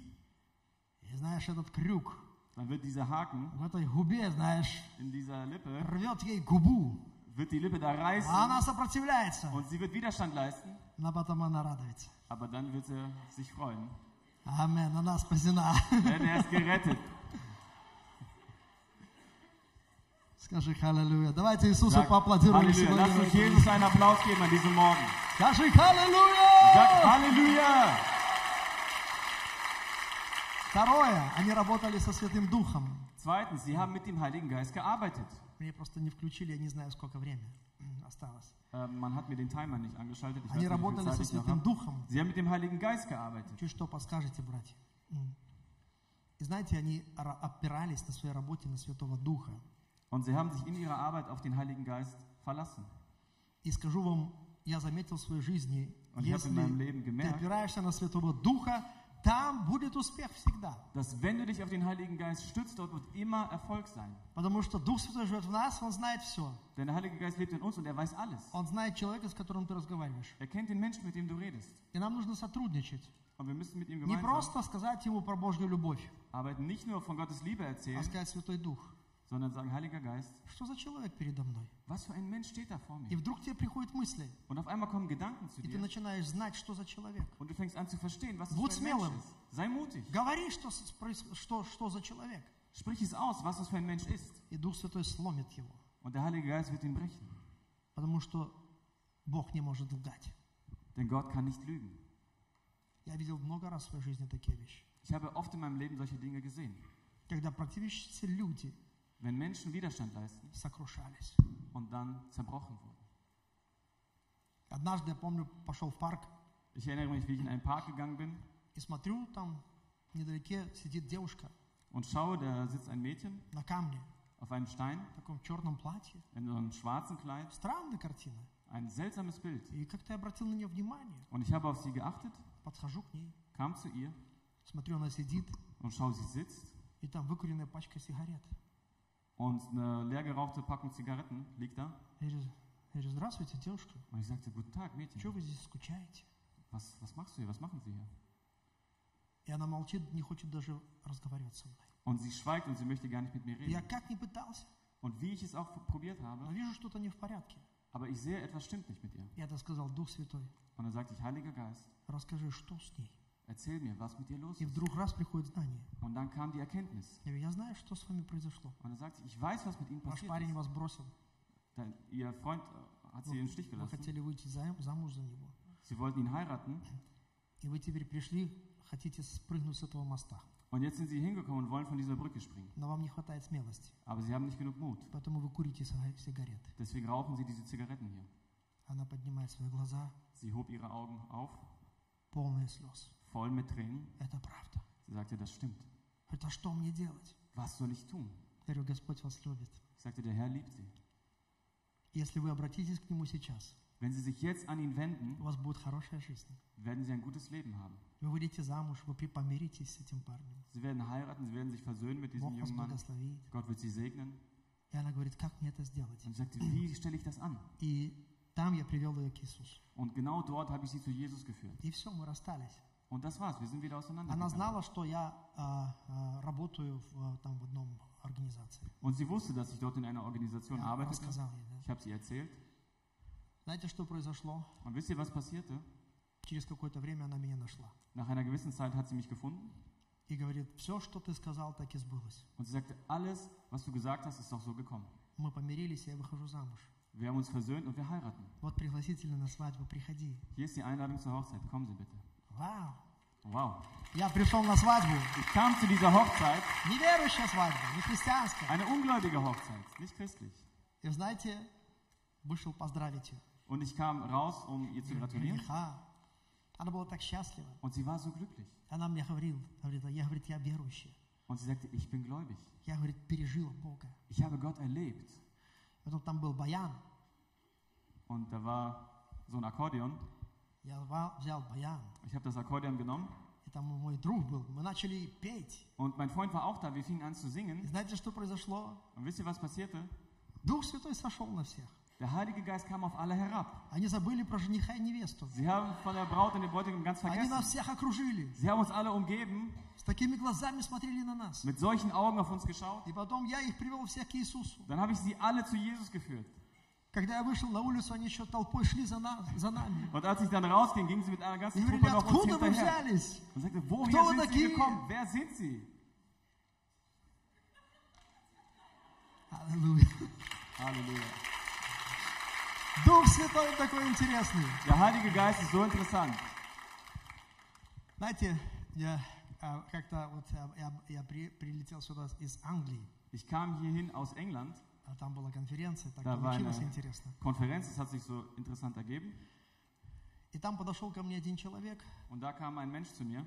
и знаешь, этот крюк dann wird dieser Haken в этой губе, знаешь, in dieser Lippe, рвет ей губу. wird die Lippe da reißen А она сопротивляется, und sie wird Widerstand leisten, но потом она радуется. aber dann wird er sich freuen. Amen, dann hast du Denn er ist gerettet. Скажи Halleluja. Давайте Иисусу Sag, поаплодируем Halleluja. сегодня. Lass uns Jesus einen Applaus geben an diesem Morgen. Скажи Halleluja. Sag Второе, они работали со Святым Духом. Zweitens, sie haben mit dem Heiligen Geist gearbeitet. Мне просто не включили, я не знаю сколько времени. Осталось. Äh, man hat mir den Timer nicht angeschaltet. Ich weiß Они nicht, viel работали Zeit со Святым. Духом. Sie haben mit dem Heiligen Geist gearbeitet. Чуть что подскажете, братья. И знаете, они ра- опирались на своей работе на Святого Духа. Und sie haben sich in ihrer Arbeit auf den Heiligen Geist verlassen. И скажу вам, я заметил в своей жизни, Und ich habe in если meinem Leben ты опираешься на Святого Духа, Dass wenn du dich auf den Heiligen Geist stützt, dort wird immer Erfolg sein. Denn der Heilige Geist lebt in uns und er weiß alles. Er kennt den Menschen, mit dem du redest. Und wir müssen mit ihm gemeinsam arbeiten. Nicht nur von Gottes Liebe erzählen, sondern sagen, Heiliger Geist, Что за человек передо мной? was für ein Mensch steht da vor И mir? вдруг тебе приходят мысли, Und auf einmal kommen Gedanken zu и ты dir начинаешь знать, что за человек. und du fängst an zu verstehen, was Будь ein Mensch смелым. ist. Sei mutig. Говори, что, что, что за человек. Sprich es aus, was das für ein Mensch ist. И Дух Святой сломит его. Und der Heilige Geist wird ihn brechen. Потому что Бог не может лгать. Denn Gott kann nicht lügen. Я видел много раз в своей жизни такие вещи. Ich habe oft in meinem Leben solche Dinge gesehen. Когда практически люди Wenn Menschen Widerstand leisten сокрушались. und dann zerbrochen wurden. Однажды, я помню, пошел в парк Ich erinnere mich, wie ich in einen Park gegangen bin и смотрю, там недалеке сидит девушка und schaue, da sitzt ein Mädchen на камне auf einem Stein в таком черном платье. in so einem schwarzen Kleid. Странная картина. Ein seltsames Bild. И как-то я обратил на нее внимание. Und ich habe auf sie geachtet, Подхожу к ней, kam zu ihr смотрю, она сидит, und schaue, sie sitzt и там выкуренная пачка сигарет. Und eine leer gerauchte Packung Zigaretten liegt da. Я говорю, я здравствуйте, девушка. Und ich sagte, guten Tag, Mädchen. вы здесь скучаете? Was, was machst du hier? Was machen Sie hier? И она молчит, не хочет даже разговаривать со мной. Und sie schweigt und sie möchte gar nicht mit mir Я reden. как не пытался, Und wie ich es auch probiert но habe, вижу, что-то не в порядке. aber ich sehe, etwas stimmt nicht mit ihr. Я это сказал, Дух Святой, Und dann sagte ich, Heiliger Geist, расскажи, что с ней. erzähl mir, was mit ihr los И ist. вдруг раз приходит знание. Und dann kam die Erkenntnis. Я говорю, я знаю, что с вами произошло. Und dann sagte ich, ich weiß, was mit ihnen Ваш passiert парень ist. вас бросил. Dein, ihr Freund äh, hat sie im Stich Вы gelassen. хотели выйти за- замуж за него. Sie wollten ihn heiraten. И вы теперь пришли, хотите спрыгнуть с этого моста. Und jetzt sind sie hingekommen und wollen von dieser Brücke springen. Но вам не хватает смелости. Aber sie haben nicht genug Mut. Поэтому вы курите сига- сигареты. Deswegen rauchen sie diese Zigaretten hier. Она поднимает свои глаза, Sie hob ihre Augen auf, полные слез. voll mit Tränen. Это правда. Sie sagte, das stimmt. Говорит, а что мне делать? Was soll ich tun? Я говорю, Господь вас любит. Ich sagte, der Herr liebt sie. Если вы обратитесь к Нему сейчас, Wenn sie sich jetzt an ihn wenden, у вас будет хорошая жизнь. werden sie ein gutes Leben haben. Вы выйдете замуж, вы при- помиритесь с этим парнем. Sie werden heiraten, sie werden sich versöhnen mit diesem Бог вас jungen Mann. благословит. Gott wird sie segnen. И она говорит, как мне это сделать? Und ich sagte, wie stelle ich das an? И там я привел ее к Иисусу. Und genau dort habe ich sie zu Jesus geführt. И все, мы расстались. Und das war's, wir sind wieder Она auseinandergegangen. знала, что я а, а, работаю в, там, в одном организации. Und sie wusste, dass ich dort in einer Organisation Я arbeitete. рассказал ей. да. Ich habe sie erzählt. Знаете, что произошло? Und wisst ihr, was passierte? Через какое-то время она меня нашла. Nach einer gewissen Zeit hat sie mich gefunden И говорит, все, что ты сказал, так и сбылось. und sie sagte, alles, was du gesagt hast, ist auch so gekommen. Мы помирились, и я выхожу замуж. Wir haben uns versöhnt und wir heiraten. Вот пригласительно на свадьбу, приходи. Hier ist die Einladung zur Hochzeit. Kommen Sie bitte. Вау! Wow. Я пришел на свадьбу. Ich kam zu dieser Hochzeit, Неверующая свадьба, не христианская. eine ungläubige Hochzeit, nicht christlich. И знаете, вышел поздравить ее. Und ich kam raus, um ihr zu gratulieren. Жениха. Она была так счастлива. Und sie war so glücklich. Она мне говорила, говорит, я, говорит, я верующая. Und sie sagte, ich bin gläubig. Я, говорит, пережила Бога. Ich habe Gott erlebt. Потом там был баян. Und da war so ein Akkordeon. Я ва- взял баян. Ich habe das Akkordeon genommen. И там мой друг был. Мы начали петь. Und mein Freund war auch da. Wir fingen an zu И singen. знаете, что произошло? Und wisst ihr, was passierte? Дух Святой сошел на всех. Der Heilige Geist kam auf alle herab. Они забыли про жениха и невесту. Sie haben von der Braut und dem Bräutigam ganz Они нас vergessen. всех окружили. Sie haben uns alle umgeben, С такими глазами смотрели на нас. mit solchen Augen auf uns geschaut. И потом я их привел всех к Иисусу. Dann habe ich sie alle zu Jesus geführt. Und als ich dann rausging, ging sie mit einer И ganzen говорили, Truppe noch uns откуда вы hinterher. взялись? Und sagte, woher Кто вы sind sie такие? gekommen? Wer sind sie? Аллилуйя. Halleluja. Дух Святой он такой интересный. Der Heilige Geist ist so interessant. Знаете, я а, как-то вот я, я- я при- прилетел сюда из Англии, Ich kam hierhin aus England. а там была конференция, так Да, получилось Ваня. интересно. Konferenz, das hat sich so interessant ergeben. И там подошел ко мне один человек Und da kam ein Mensch zu mir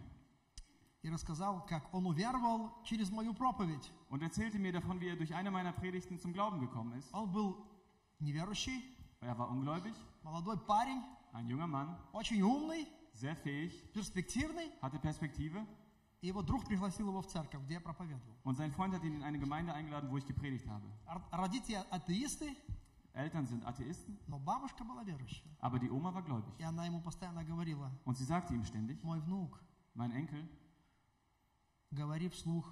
и рассказал, как он уверовал через мою проповедь. und erzählte mir davon, wie er durch eine meiner Predigten zum Glauben gekommen ist. Он был неверующий, Er war ungläubig, молодой парень, ein junger Mann, очень умный, sehr fähig, перспективный. hatte Perspektive И его друг пригласил его в церковь, где я проповедовал. und sein Freund hat ihn in eine Gemeinde eingeladen, wo ich gepredigt habe. Р- Родители атеисты, Eltern sind Atheisten, но бабушка была верующая. aber die Oma war gläubig. И она ему постоянно говорила, Und sie sagte ihm ständig, мой внук, mein Enkel, говори вслух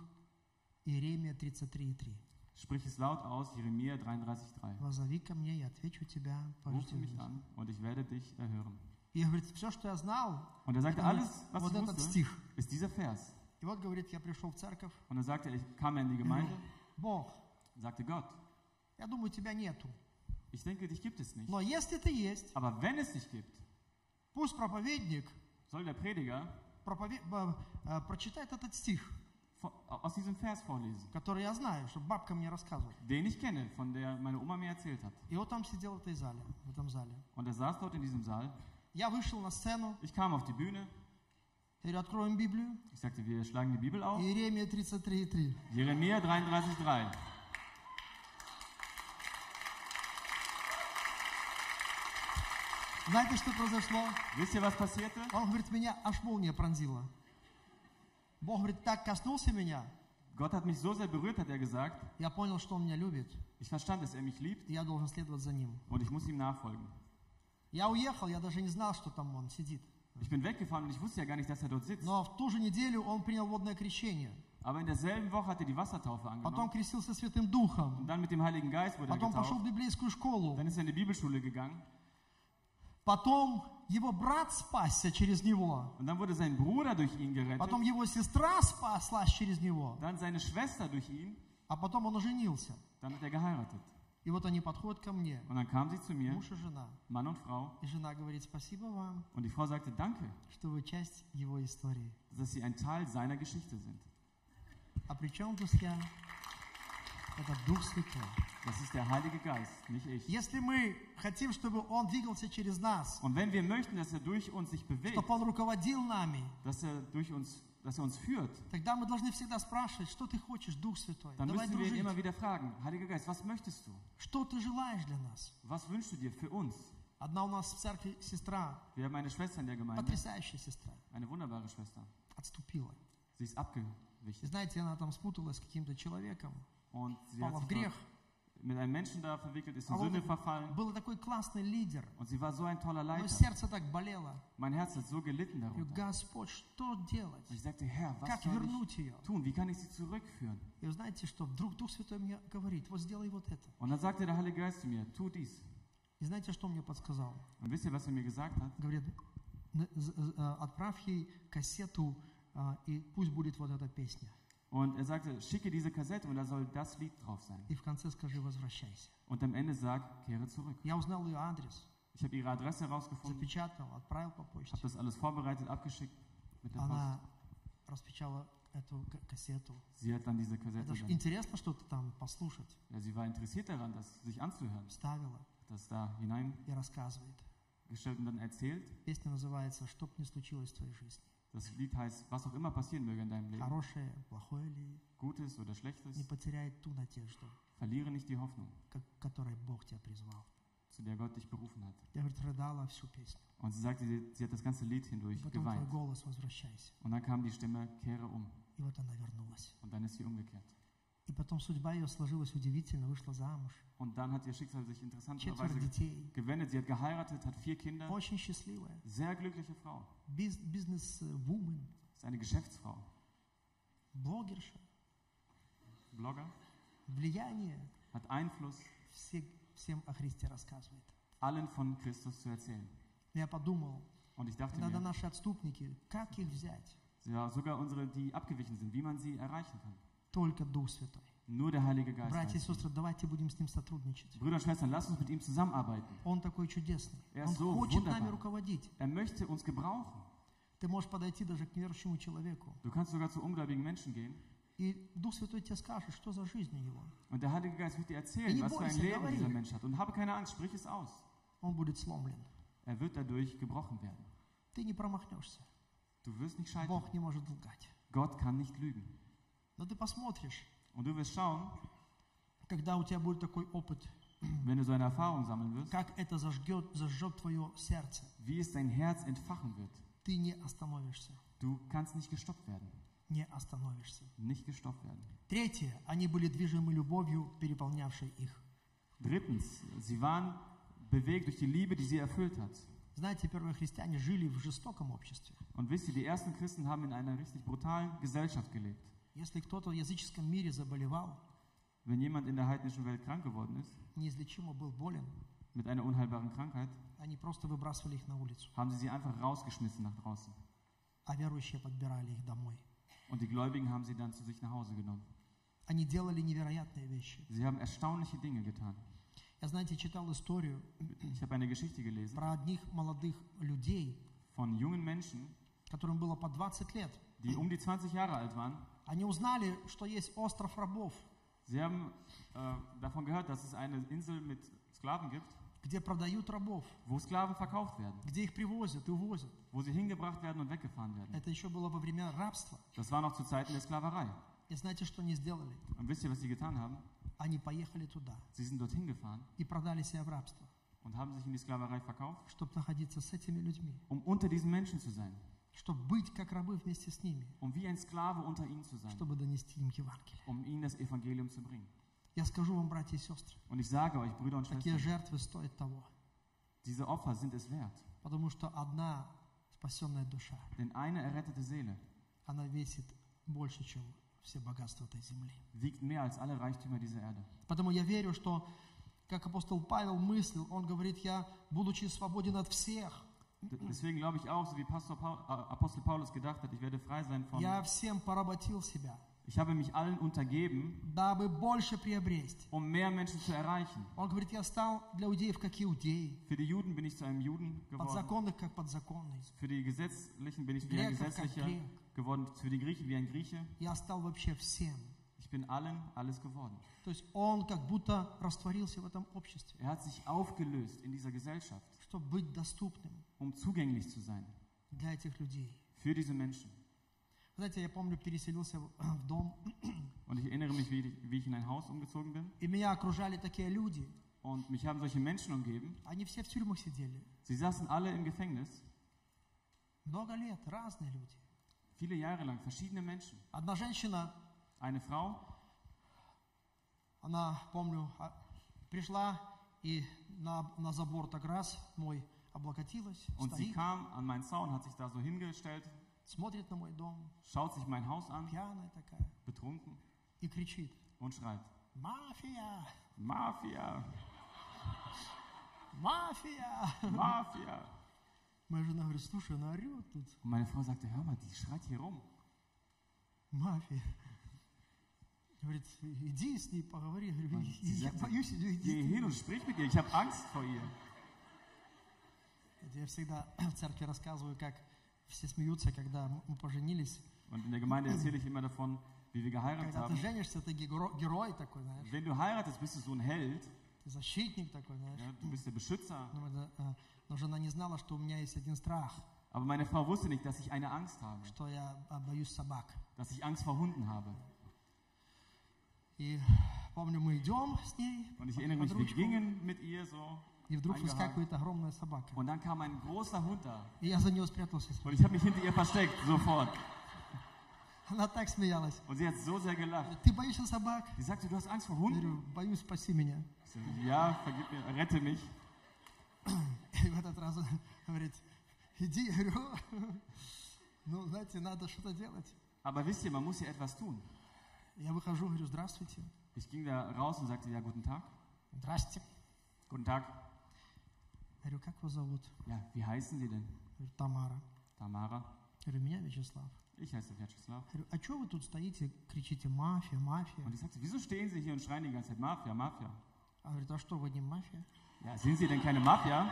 Иеремия 33.3. sprich es laut aus, Jeremia 33,3. Возови ко мне, я отвечу тебя. Rufe mich поведи». an und ich werde dich erhören. И говорит, все, что я знал, Und er sagte, это alles, was вот ich этот wusste, стих. ist dieser Vers. И вот, говорит, я пришел в церковь, Und er sagte, ich kam in die Gemeinde, Бог, sagte Gott, я думаю, тебя нету. ich denke, dich gibt es nicht. Но если ты есть, Aber wenn es dich gibt, пусть проповедник soll der Prediger пропове- б- э, прочитает этот стих, aus diesem Vers vorlesen, который я знаю, что бабка мне рассказывала. den ich kenne, von der meine Oma mir erzählt hat. И вот там сидел в этой зале, в этом зале. Und er saß dort in diesem Saal. Я вышел на сцену, Ich kam auf die Bühne. Говорю, откроем Библию. Ich sagte, wir schlagen die Bibel auf. Иеремия 33.3. Jeremia 33,3. Знаете, что произошло? Wisst ihr, was passierte? Он говорит, меня аж молния пронзила. Бог говорит, так коснулся меня, Gott hat mich so sehr berührt, hat er gesagt. я понял, что он меня любит, Ich verstand, dass er mich liebt я должен следовать за ним. und ich muss ihm nachfolgen. Я уехал, я даже не знал, что там он сидит. Ich bin weggefahren und ich wusste ja gar nicht, dass er dort sitzt. Но в ту же неделю он принял водное крещение. Aber in derselben Woche hat er die Wassertaufe Потом angenommen. крестился Святым Духом. Und dann mit dem Heiligen Geist wurde er Потом пошел в getauft. библейскую школу. Dann ist er in die Bibelschule gegangen. Потом его брат спасся через него. Und dann wurde sein Bruder durch ihn gerettet. Потом его сестра спаслась через него. Dann seine Schwester durch ihn. А потом он оженился. Dann hat er geheiratet. И вот они подходят ко мне, Und dann kam sie zu mir, муж и жена. Mann und Frau. И жена говорит, спасибо вам, Und die Frau sagte, danke, что вы часть его истории. dass sie ein Teil seiner Geschichte sind. А при чем тут я? Это Дух Святой. Das ist der Heilige Geist, nicht ich. Если мы хотим, чтобы Он двигался через нас, Und wenn wir möchten, dass er durch uns sich bewegt, чтобы Он руководил нами, dass er, durch uns, dass er uns führt, тогда мы должны всегда спрашивать, что ты хочешь, Дух Святой? dann Давай müssen wir дружить. immer wieder fragen, Heiliger Geist, was möchtest du? Что ты желаешь для нас? Was wünschst du dir für uns? Одна у нас в церкви сестра, Wir haben eine Schwester in der Gemeinde, потрясающая сестра, eine wunderbare Schwester. отступила. Sie ist И abgewichen знаете, она там спуталась с каким-то человеком, und sie попала hat в грех. dort mit einem Menschen da verwickelt, ist in А вот Sünde verfallen был такой классный лидер, und sie war so ein toller но Leiter. сердце так болело. Mein Herz hat so gelitten darunter. Господь, что делать? Und ich sagte, Herr, was Как soll вернуть ее? ich tun? Wie kann ich sie zurückführen? И знаете, что вдруг Дух Святой мне говорит, вот сделай вот это. Und dann sagte der Heilige Geist zu mir, tu dies. И знаете, что мне подсказал? Und wisst ihr, was er mir gesagt hat? Говорит, «Н- з- з- э, отправь ей кассету, а, и пусть будет вот эта песня. Und er sagte, schicke diese Kassette und da soll das Lied drauf sein. И в конце скажи, возвращайся. Und am Ende sag, kehre zurück. Я узнал ее адрес, Ich habe ihre Adresse herausgefunden, запечатал, отправил по habe почте. das alles vorbereitet, abgeschickt mit der Post. Она распечатала эту к- кассету. Sie hat dann diese Kassette Это ж dann, интересно что-то там послушать. ja, sie war interessiert daran, das sich anzuhören. Ставила Hat das da hineingestellt и рассказывает. und dann erzählt. Песня называется «Чтоб не случилось в твоей жизни». Das Lied heißt, was auch immer passieren möge in deinem Leben, Хорошее, плохое ли, Gutes oder Schlechtes, не потеряй ту надежду, verliere nicht die Hoffnung, к которой Бог тебя призвал. zu der Gott dich berufen hat. Я, говорит, рыдала всю песню. Und sie sagte, sie, sie hat das ganze Lied И hindurch потом твой geweint. голос «Возвращайся». Und dann kam die Stimme, kehre um. И вот она вернулась. Und dann ist sie umgekehrt. И потом судьба ее сложилась удивительно, вышла замуж. Und dann hat ihr Schicksal sich Четверо interessanterweise детей. gewendet. Sie hat geheiratet, hat vier Kinder, Очень счастливая. sehr glückliche Frau. Биз- Бизнес-вумен, Ist eine Geschäftsfrau, блогерша. Blogger, Влияние. hat Einfluss, Все, всем о Христе рассказывает. allen von Christus zu erzählen. Я подумал, Und ich dachte надо mir, наши отступники, как их взять? ja, sogar unsere, die abgewichen sind, wie man sie erreichen kann. Только Дух Святой. Nur der Heilige Geist. Братья и сестры, давайте будем с Ним сотрудничать. Brüder und Schwestern, lasst uns mit ihm zusammenarbeiten. Он такой чудесный. Er Он so хочет wunderbar. нами руководить. Er möchte uns gebrauchen. Ты можешь подойти даже к неверующему человеку. Du kannst sogar zu ungläubigen Menschen gehen И Дух Святой тебе скажет, что за жизнь у него. und der Heilige Geist wird dir erzählen, was für ein Leben говори. dieser Mensch hat. Und habe keine Angst, sprich es aus. Он будет сломлен. Er wird dadurch gebrochen werden. Ты не промахнешься. Du wirst nicht scheitern. Бог не может лгать. Gott kann nicht lügen. Но ты посмотришь, Und du wirst schauen, когда у тебя будет такой опыт, wenn du so eine Erfahrung sammeln wirst, как это зажгет, зажжет твое сердце. wie es dein Herz entfachen wird. Ты не остановишься. Du kannst nicht gestoppt werden. Не остановишься. Nicht gestoppt werden. Третье. Они были движимы любовью, переполнявшей их. Drittens, sie waren bewegt durch die Liebe, die sie erfüllt hat. Знаете, первые христиане жили в жестоком обществе. Und wisst ihr, die ersten Christen haben in einer richtig brutalen Gesellschaft gelebt. Если кто-то в языческом мире заболевал, Wenn jemand in der heidnischen Welt krank geworden ist, неизлечимо был болен, mit einer unheilbaren Krankheit, они просто выбрасывали их на улицу, haben sie sie einfach rausgeschmissen nach draußen. а верующие подбирали их домой. Und die Gläubigen haben sie dann zu sich nach Hause genommen. Они делали невероятные вещи. Sie haben erstaunliche Dinge getan. Я, знаете, читал историю Ich habe eine Geschichte gelesen про одних молодых людей, von jungen Menschen, которым было по 20 лет. die um die 20 Jahre alt waren. Они узнали, что есть остров рабов, Sie haben äh, davon gehört, dass es eine Insel mit Sklaven gibt, где продают рабов, wo Sklaven verkauft werden, где их привозят и увозят. wo sie hingebracht werden und weggefahren werden. Это еще было во время рабства. Das war noch zu Zeiten der Sklaverei. И знаете, что они сделали? Und wisst ihr, was sie getan haben? Они поехали туда Sie sind dorthin gefahren и продали себя в рабство, und haben sich in die Sklaverei verkauft, чтобы находиться с этими людьми, um unter diesen Menschen zu sein, чтобы быть как рабы вместе с ними, um wie ein Sklave unter ihnen zu sein, чтобы донести им Евангелие. um ihnen das Evangelium zu bringen. Я скажу вам, братья и сестры, Und ich sage euch, Brüder und такие Schwestern, жертвы стоят того, diese Opfer sind es wert. потому что одна спасенная душа, Denn eine errettete Seele она весит больше, чем все богатства этой земли. wiegt mehr als alle Reichtümer dieser Erde. Поэтому я верю, что, как апостол Павел мыслил, он говорит, я, будучи свободен от всех, Deswegen glaube ich auch, so wie Pastor Paul, äh, Apostel Paulus gedacht hat, ich werde frei sein von. я всем поработил себя, Ich habe mich allen untergeben, дабы больше приобрести. um mehr Menschen zu erreichen. Он говорит, я стал для иудеев как иудей, Für die Juden bin ich zu einem Juden geworden. подзаконных как подзаконный. Für die Gesetzlichen bin ich wie ein Греков как Gesetzlicher грек. geworden. Für die Griechen wie ein Grieche. Я стал вообще всем. Ich bin allen alles geworden. То есть он как будто растворился в этом обществе, Er hat sich aufgelöst in dieser Gesellschaft, чтобы быть доступным um zugänglich zu sein для этих людей. für diese Menschen. Знаете, я помню, переселился в в дом, Und ich erinnere mich, wie ich, wie ich in ein Haus umgezogen bin. и меня окружали такие люди. Und mich haben solche Menschen umgeben. Они все в тюрьмах сидели. Sie saßen alle im Gefängnis, Много лет, разные люди. viele Jahre lang, verschiedene Menschen. Одна женщина, Eine Frau, она, помню, а, пришла и на, на забор так раз мой облокотилась, und sie стоит, kam an meinen Zaun, hat sich da so hingestellt, смотрит на мой дом, schaut sich mein Haus an, пьяная такая, betrunken и кричит, und schreit: мафия, Mafia, мафия. Mafia. Моя жена говорит, слушай, она орет тут, Und meine Frau sagte: Hör mal, die schreit hier rum. мафия. Говорит, иди с ней поговори. Я говорю, Und sie я sagte, боюсь, иди. Geh hin und sprich mit ihr, ich habe Angst vor ihr. Я всегда в церкви рассказываю, как все смеются, когда мы поженились. Und in der Gemeinde erzähle ich immer davon, wie wir geheiratet Когда ты haben. женишься, ты геро- герой такой, знаешь. Wenn du heiratest, bist du so ein Held, Ты защитник такой, знаешь. ja, du bist der Beschützer. Ну, это, э, Но жена не знала, что у меня есть один страх, Aber meine Frau wusste nicht, dass ich eine Angst habe, что я э, боюсь собак. dass ich Angst vor Hunden habe. И помню, мы идем с ней Und ich под- erinnere под mich, wir ручку, gingen mit ihr so. И вдруг выскакивает огромная собака. Und dann kam ein großer Hund da. И я за нее спрятался. Und ich habe mich hinter ihr versteckt, sofort. Она так смеялась. Und sie hat so sehr gelacht. Ты боишься собак? Sie sagte, du hast Angst vor Я Hunden? говорю, боюсь, спаси меня. Ja, vergib mir, rette mich. И в этот раз говорит, иди, я говорю, ну, знаете, надо что-то делать. Aber wisst ihr, man muss ja etwas tun. Я выхожу, говорю, здравствуйте. Ich ging da raus und sagte, ja, guten Tag. Здрасте. Guten Tag. Я говорю, как вас зовут? Ja, wie heißen Sie denn? Говорю, Тамара. Tamara. Я говорю, меня Вячеслав. Ich heiße Vyacheslav. Говорю, а что вы тут стоите, кричите мафия, мафия? Und ich sagte, wieso stehen Sie hier und schreien die ganze Zeit Mafia, Mafia? А говорит, а что, вы не мафия? Ja, sind Sie denn keine Mafia?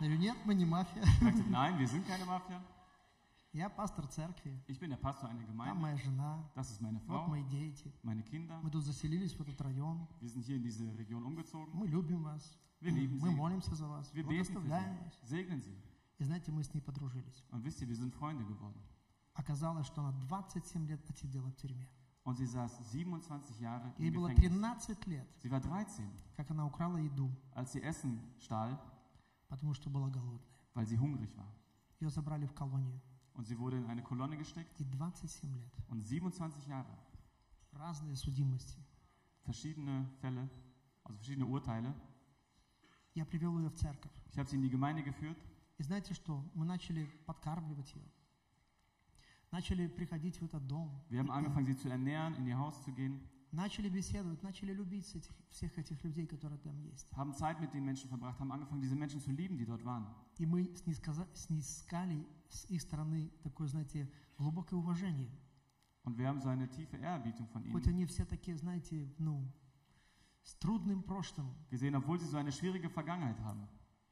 Я говорю, нет, мы не мафия. Ich sagte, nein, wir sind keine Mafia. Я пастор церкви, Ich bin der Pastor einer там Gemeinde. моя жена, Das ist meine вот Frau, мои дети. meine Kinder. Мы тут заселились в этот район, Wir sind hier in diese Region umgezogen. мы любим вас, Wir lieben мы Sie. молимся за вас, Wir beten für. Sie. Segnen Sie. И знаете, мы с ней подружились. Und wisst ihr, wir sind Freunde geworden. Оказалось, что она 27 лет отсидела в тюрьме. Und sie saß 27 Jahre Ей im было Gefängnis. 13 лет, Sie war 13, как она украла еду, als sie Essen stahl, потому что была голодная. weil sie hungrig war. Ее забрали в колонию. Und sie wurde in eine Kolonne gesteckt И 27 лет. und 27 Jahre. Разные судимости. Verschiedene Fälle, also verschiedene Urteile. Я привел ее в церковь. Ich habe sie in die Gemeinde geführt И знаете что? Мы начали подкармливать ее. Начали приходить в этот дом. Wir haben angefangen, sie zu ernähren, in ihr Haus zu gehen, Начали беседовать, начали любить этих, всех этих людей, которые там есть. haben Zeit mit den Menschen verbracht, haben angefangen, diese Menschen zu lieben, die dort waren. И мы снискали с их стороны такое, знаете, глубокое уважение. Und wir haben so eine tiefe Ehrerbietung von Хоть ihnen они все такие, знаете, ну, с трудным прошлым. gesehen, obwohl sie so eine schwierige Vergangenheit haben.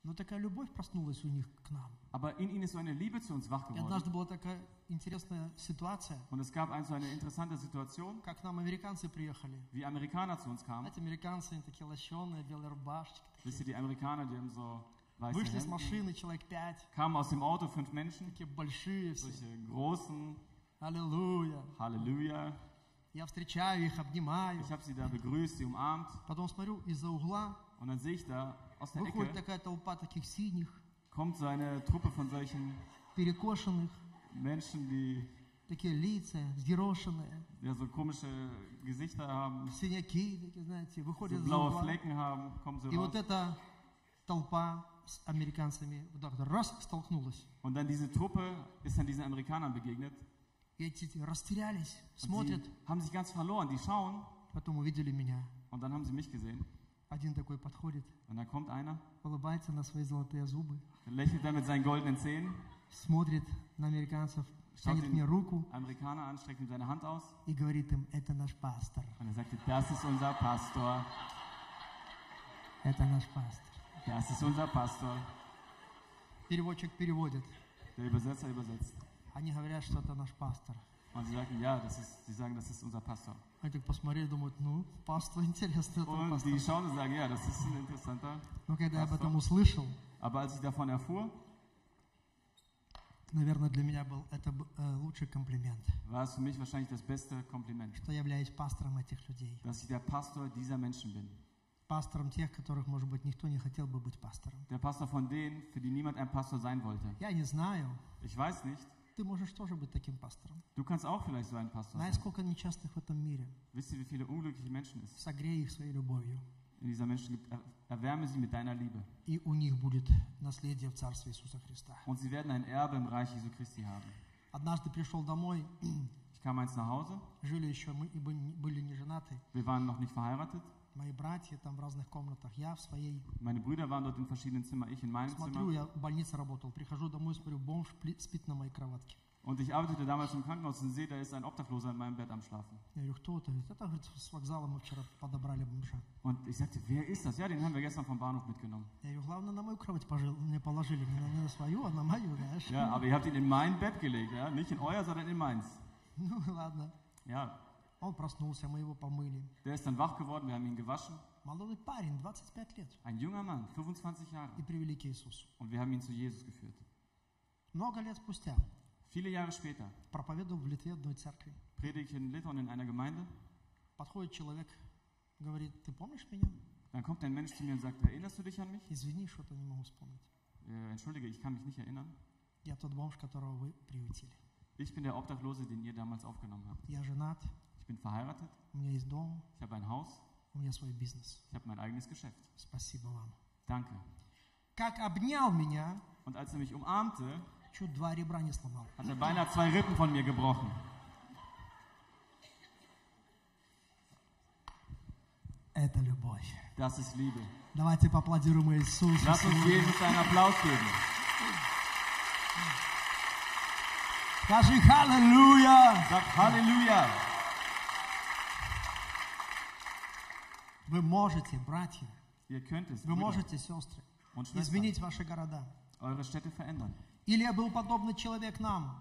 Но такая любовь проснулась у них к нам. Aber in ihnen ist so eine Liebe zu uns wach И geworden. однажды была такая интересная ситуация, Und es gab ein, so eine interessante Situation, как нам американцы приехали. wie Amerikaner zu uns kamen. Знаете, американцы, такие лощеные, белые рубашечки. Wisst ihr, die Amerikaner, die haben so weiße Вышли с Hemden, машины, человек пять, kamen aus dem Auto fünf Menschen, такие большие все. solche großen, Аллилуйя. Halleluja. Я встречаю их, обнимаю. Ich habe sie da begrüßt, sie umarmt. Потом смотрю, из-за угла Und dann sehe ich da, aus der выходит Ecke такая толпа таких синих, kommt so eine Truppe von solchen перекошенных, Menschen, die такие лица, взъерошенные, ja, so komische Gesichter haben, синяки, такие, знаете, so выходят из-за blaue угла. Flecken haben, kommen so И вот raus. эта толпа с американцами вот так вот раз столкнулась. Und dann diese Truppe ist dann diesen Amerikanern begegnet. И эти растерялись, Und смотрят, sie haben sich ganz verloren. Die schauen потом увидели меня. und dann haben sie mich gesehen. Один такой подходит, Und dann kommt einer, улыбается на свои золотые зубы, lächelt dann mit seinen goldenen Zähnen, смотрит на американцев, тянет мне руку Amerikaner an, streckt ihm seine Hand aus и говорит им, это наш пастор, und er sagte, das ist unser Pastor, это наш пастор. das ist unser Pastor. Переводчик переводит. Der Übersetzer übersetzt. Они говорят, что это наш пастор. Und sie sagen, ja, das ist, sie sagen, das ist unser Pastor. Они так посмотрели, думают, ну, пастор интересно, это Und пастор. die schauen und sagen, ja, das ist ein interessanter. Но когда я об Пастор. этом услышал, Aber als ich davon erfuhr, наверное, для меня был это б- э, лучший комплимент, war es für mich wahrscheinlich das beste Kompliment, что я являюсь пастором этих людей. dass ich der Pastor dieser Menschen bin. Пастором тех, которых, может быть, никто не хотел бы быть пастором. Der Pastor von denen, für die niemand ein Pastor sein wollte. Я не знаю, Ich weiß nicht, ты можешь тоже быть таким пастором. du kannst auch vielleicht so ein Pastor Знаешь, сколько несчастных в этом мире? Wisst ihr, wie viele unglückliche Menschen es Согрей их своей любовью, in dieser Menschen gibt? Er- Erwärme sie mit deiner Liebe. и у них будет наследие в Царстве Иисуса Христа. Und sie werden ein Erbe im Reich Jesu Christi haben. Однажды пришел домой, Ich kam einst nach Hause. жили еще, мы и бы- были не женаты. Wir waren noch nicht verheiratet. Мои братья там в разных комнатах, я в своей. Meine Brüder waren dort in verschiedenen Zimmern, ich in meinem Смотрю, Zimmer. я в больнице работал, прихожу домой, смотрю, бомж пли- спит на моей кроватке. Und ich arbeitete damals im Krankenhaus und sehe, da ist ein Obdachloser in meinem Bett am Schlafen. Я говорю, кто это? Говорит, это, говорит, с вокзала мы вчера подобрали бомжа. Und ich sagte, wer ist das? Ja, den haben wir gestern vom Bahnhof mitgenommen. Я говорю, главное, на мою кровать пожил, мне положили, не на, не на свою, а на мою, знаешь. Ja, aber ihr habt ihn in mein Bett gelegt, ja? Nicht in euer, sondern in meins. Ну, ладно. Ja, Он проснулся, мы его помыли. der ist dann wach geworden, wir haben ihn gewaschen. Молодой парень, 25 лет. Ein junger Mann, 25 Jahre. И привели к Иисусу. Und wir haben ihn zu Jesus geführt. Много лет спустя Viele Jahre später проповедовал в Литве одной церкви. predige ich in Litauen in einer Gemeinde. Подходит человек, говорит, ты помнишь меня? Dann kommt ein Mensch zu mir und sagt, erinnerst du dich an mich? Извини, что-то не могу вспомнить. Äh, entschuldige, ich kann mich nicht erinnern. Я тот бомж, которого вы приютили. Ich bin der Obdachlose, den ihr damals aufgenommen habt. Я женат, Ich bin verheiratet, у меня есть дом, ich habe ein Haus, у меня свой бизнес. ich habe mein eigenes Geschäft. Спасибо вам. Danke. Как обнял меня, Und als er mich umarmte, чуть два ребра не сломал. hat er beinahe zwei Rippen von mir gebrochen. Это любовь. Das ist Liebe. Давайте поаплодируем Иисусу. Lass uns Jesus einen Applaus geben. Скажи «Халлелуя». Sag Halleluja. Вы можете, братья, Ihr könnt es, вы Brüder можете, сестры, und Schwestern, изменить ваши города. eure Städte verändern. Илия был подобный человек нам.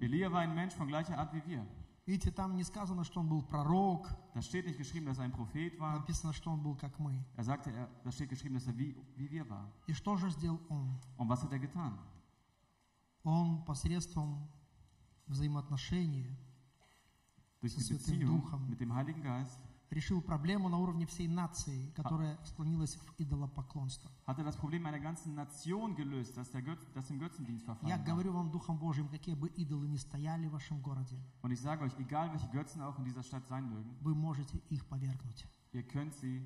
Elia war ein Mensch von gleicher Art wie wir. Видите, там не сказано, что он был пророк, Da steht nicht geschrieben, dass er ein Prophet war. написано, что он был как мы. Er sagte, er, da steht geschrieben, dass er wie, wie wir war. И что же сделал он? Und was hat er getan? Он посредством взаимоотношения Durch die Со Святым Beziehung Духом. mit dem Heiligen Geist решил проблему на уровне всей нации, которая склонилась в идолопоклонство. hat er das Problem einer ganzen Nation gelöst, dass, der Götz, dass im Götzendienst Я verfallen говорю вам Духом Божьим, какие бы идолы ни стояли в вашем городе, Und ich sage euch, egal welche Götzen auch in dieser Stadt sein mögen, вы можете их повергнуть. ihr könnt sie,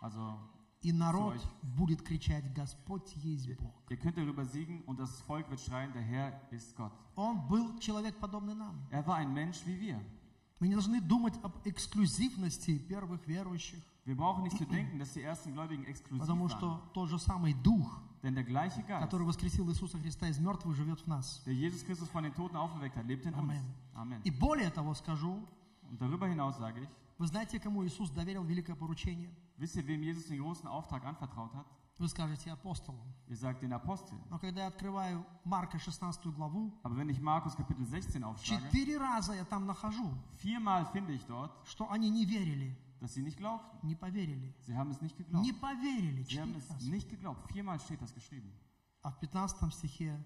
also И народ будет кричать, Господь есть Бог. ihr könnt darüber siegen und das Volk wird schreien, der Herr ist Gott. Он был человек, подобный нам. Er war ein Mensch wie wir. Мы не должны думать об эксклюзивности первых верующих, Wir brauchen nicht zu denken, dass die ersten Gläubigen exklusiv потому что тот же самый Дух, Denn der gleiche Geist, который воскресил Иисуса Христа из мертвых, живет в нас. der Jesus Christus von den Toten auferweckt hat, lebt in uns. Amen. Amen. И более того скажу, Und darüber hinaus sage ich, вы знаете, кому Иисус доверил великое поручение? wisst ihr, wem Jesus den großen Auftrag anvertraut hat? Вы скажете апостолам. Ihr sagt den Aposteln. Но когда я открываю Марка 16 главу, Aber wenn ich Markus Kapitel 16 aufschlage, четыре раза я там нахожу, viermal finde ich dort, что они не верили, dass sie nicht glaubten. не поверили. Sie haben es nicht geglaubt. Не поверили. Sie haben es раза. nicht geglaubt. Viermal steht das geschrieben. А в 15 стихе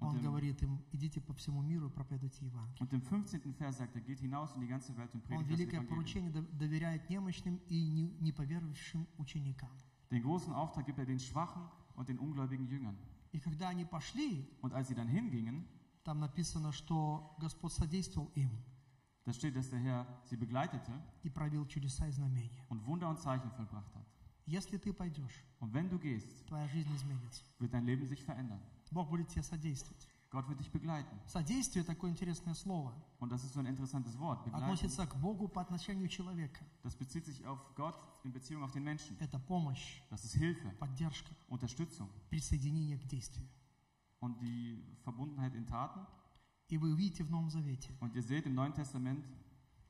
он говорит им, идите по всему миру и проповедуйте Евангелие. Und im 15. Vers sagt er, geht hinaus in die ganze Welt und Он predigt das великое поручение дов- доверяет немощным и не- неповервшим ученикам. Den großen Auftrag gibt er den Schwachen und den ungläubigen Jüngern. И когда они пошли, Und als sie dann hingingen, там написано, что Господь содействовал им da steht, dass der Herr sie begleitete и провел чудеса и знамения. und Wunder und Zeichen vollbracht hat. Если ты пойдешь, Und wenn du gehst, твоя жизнь изменится. wird dein Leben sich verändern. Бог будет тебе содействовать. Gott wird dich begleiten. Содействие такое интересное слово. Und das ist so ein interessantes Wort. Begleiten. Относится к Богу по отношению человека. Das bezieht sich auf Gott in Beziehung auf den Menschen. Это помощь, Das ist Hilfe, поддержка, Unterstützung присоединение к действию. und die Verbundenheit in Taten. И вы увидите в Новом Завете, Und ihr seht im Neuen Testament,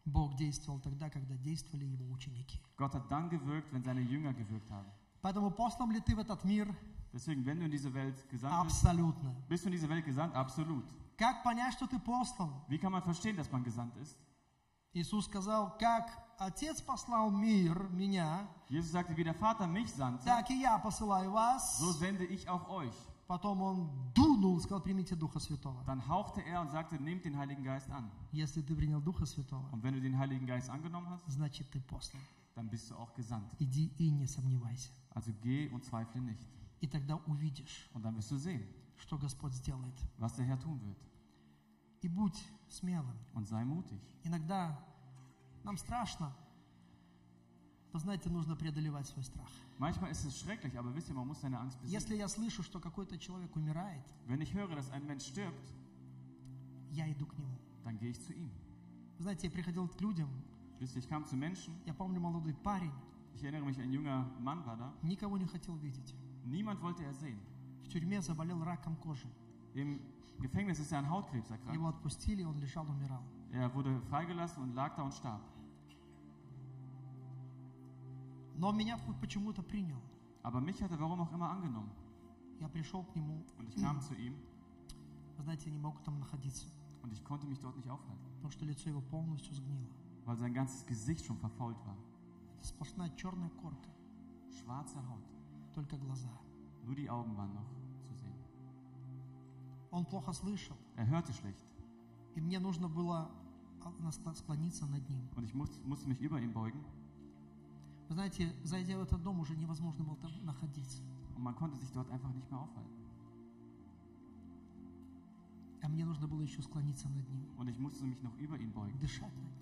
Бог действовал тогда, когда действовали Его ученики. Gott hat dann gewirkt, wenn seine Jünger gewirkt haben. Поэтому послан ли ты в этот мир? Deswegen, wenn du in diese Welt gesandt bist, Абсолютно. bist du in diese Welt gesandt? Absolut. Как понять, что ты послан? Wie kann man verstehen, dass man gesandt ist? Иисус сказал, как Отец послал мир, меня, Jesus sagte, wie der Vater mich sandte, так и я посылаю вас. so sende ich auch euch. Потом он дунул, сказал, примите Духа Святого. Dann hauchte er und sagte, nehmt den Heiligen Geist an. Если ты принял Духа Святого, Und wenn du den Heiligen Geist angenommen hast, значит ты послан. dann bist du auch gesandt. Иди и не сомневайся. Also geh und zweifle nicht. И тогда увидишь, Und dann wirst du sehen, что Господь сделает. was der Herr tun wird. И будь смелым. Und sei mutig. Иногда нам страшно. Вы знаете, нужно преодолевать свой страх. Manchmal ist es schrecklich, aber wisst ihr, man muss seine Angst besiegen. Если я слышу, что какой-то человек умирает, Wenn ich höre, dass ein Mensch stirbt, я иду к нему. dann gehe ich zu ihm. Знаете, я приходил к людям, Wisst ihr, ich kam zu Menschen, я помню молодой парень, ich erinnere mich, ein junger Mann war da, никого не хотел видеть. niemand wollte er sehen. В тюрьме заболел раком кожи. Im Gefängnis ist er an Hautkrebs erkrankt. Его отпустили, он лежал, умирал. Er wurde freigelassen und lag da und starb. Но он меня почему-то принял. Aber mich hat er warum auch immer angenommen. Я пришел к нему, Und ich kam zu ihm вы знаете, я не мог там находиться, und ich konnte mich dort nicht aufhalten, потому что лицо его полностью сгнило. weil sein ganzes Gesicht schon verfault war. Это сплошная черная корка, Schwarze Haut. Только глаза. Nur die Augen waren noch zu sehen. Он плохо слышал, Er hörte schlecht и мне нужно было а, склониться над ним. und ich muss, musste mich über ihn beugen Вы знаете, зайдя в этот дом, уже невозможно было там находиться. und man konnte sich dort einfach nicht mehr aufhalten. А мне нужно было еще склониться над ним, Und ich musste mich noch über ihn beugen, дышать над ним.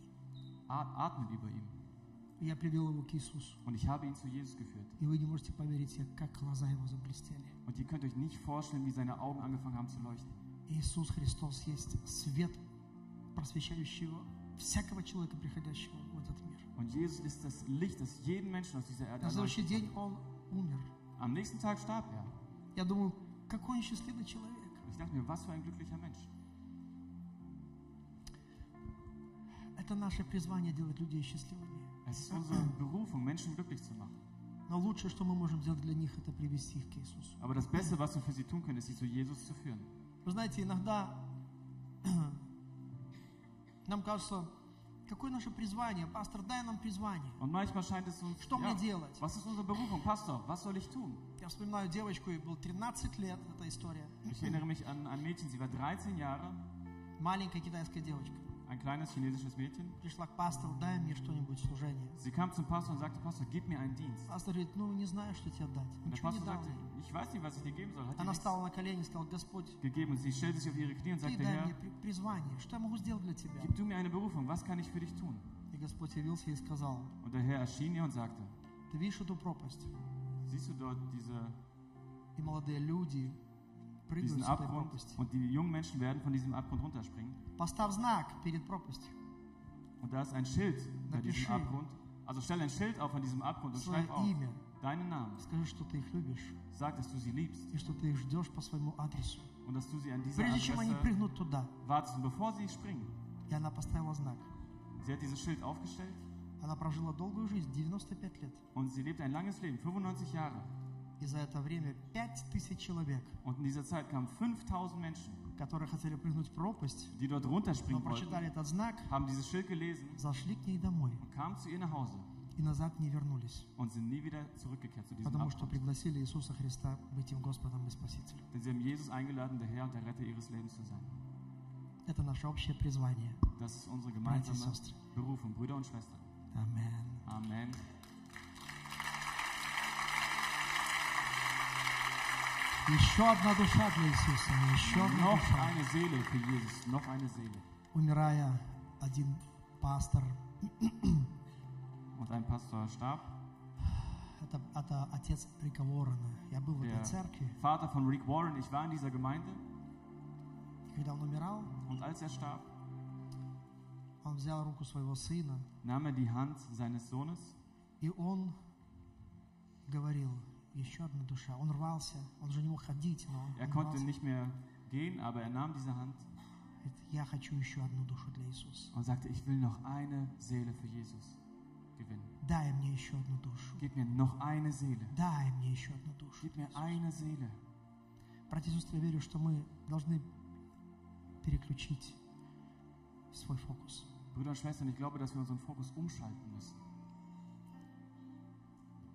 at- atmen über ihm. Я привел его к Иисусу. Und ich habe ihn zu Jesus geführt. И вы не можете поверить, как глаза его заблестели. Und ihr könnt euch nicht vorstellen, wie seine Augen angefangen haben zu leuchten. Иисус Христос есть свет, просвещающего всякого человека, приходящего в этот мир. Und Jesus ist das Licht, das jeden Menschen aus dieser Erde На следующий день он умер. Am nächsten Tag starb er. Я думал, какой он счастливый человек. Ich dachte mir, was für ein glücklicher Mensch. Это наше призвание делать людей счастливыми. Es ist unsere Berufung, Menschen glücklich zu machen. Но лучшее, что мы можем сделать для них, это привести их к Иисусу. Aber das Beste, was wir für sie tun können, ist, sie zu Jesus zu führen. Вы знаете, иногда нам кажется, какое наше призвание? Пастор, дай нам призвание. Und manchmal scheint es uns, Что мне ja, делать? was ist unsere Berufung? Pastor, was soll ich tun? Я вспоминаю девочку, ей было 13 лет, эта история. Ich erinnere mich an ein Mädchen, sie war 13 Jahre, Маленькая китайская девочка. ein kleines chinesisches Mädchen. Пришла к пастору, дай мне что-нибудь в служение. Sie kam zum Pastor und sagte, Pastor, gib mir einen Dienst. Пастор говорит, ну не знаю, что тебе дать. Und der Ничего не Pastor дал sagte, ей. ich weiß nicht, was ich dir geben soll. Hat ihr Она nichts стала на колени и сказала, Господь, gegeben. Und sie stellte sich auf ihre Knie und ты sagte, дай Herr, мне при- призвание. Что я могу сделать для тебя? gib du mir eine Berufung. Was kann ich für dich tun? И Господь явился и сказал, Und der Herr erschien ihr und sagte, ты видишь эту пропасть? siehst du dort diese, И молодые люди прыгают diesen с этой Abgrund? пропасти. Und die jungen Menschen werden von diesem Abgrund runterspringen. Поставь знак перед пропастью. Und da ist ein Schild bei diesem Напиши. Abgrund. Also stell ein Schild auf an diesem Abgrund und Свое schreib auf имя. deinen Namen. Скажи, что ты их любишь. Sag, dass du sie liebst И что ты их ждешь по своему адресу. und dass du sie an dieser Прежде чем они Adresse прыгнут туда. wartest. Und bevor sie springen, И она поставила знак. sie hat dieses Schild aufgestellt Она прожила долгую жизнь, 95 лет. und sie lebte ein langes Leben, 95 Jahre. И за это время 5000 человек, Und in dieser Zeit kamen 5000 Menschen, которые хотели прыгнуть в пропасть, die dort но runterspringen wollten, прочитали этот знак, haben dieses Schild gelesen зашли к ней домой und kamen zu ihr nach Hause и назад не вернулись. und sind nie wieder zurückgekehrt zu diesem Потому что Abgrund. пригласили Иисуса Христа быть им Господом и Спасителем. Denn sie haben Jesus eingeladen, der Herr und der Retter ihres Lebens zu sein. Это наше общее призвание. Das ist unsere gemeinsame. Berufung, Brüder und Schwestern. Амен. Amen. Еще одна душа для Иисуса. Еще одна Noch душа. eine Seele für Jesus, noch eine Seele. Умирая, один пастор, Und ein Pastor starb. это, это отец Рика Уоррена. Я был в Der этой церкви. Vater von Rick Warren, ich war in dieser Gemeinde И когда он умирал, und als er starb, он взял руку своего сына, nahm er die Hand seines Sohnes и он говорил, еще одна душа. Он рвался, он уже не мог ходить, но Er он konnte рвался. nicht mehr gehen, aber er nahm diese Hand Говорит, я хочу еще одну душу для Иисуса. und sagte, ich will noch eine Seele für Jesus gewinnen. Дай мне еще одну душу. Gib mir noch eine Seele. Дай мне еще одну душу. Gib mir eine Seele. Братья и сестры, я верю, что мы должны переключить свой фокус. Brüder und Schwestern, ich glaube, dass wir unseren Fokus umschalten müssen.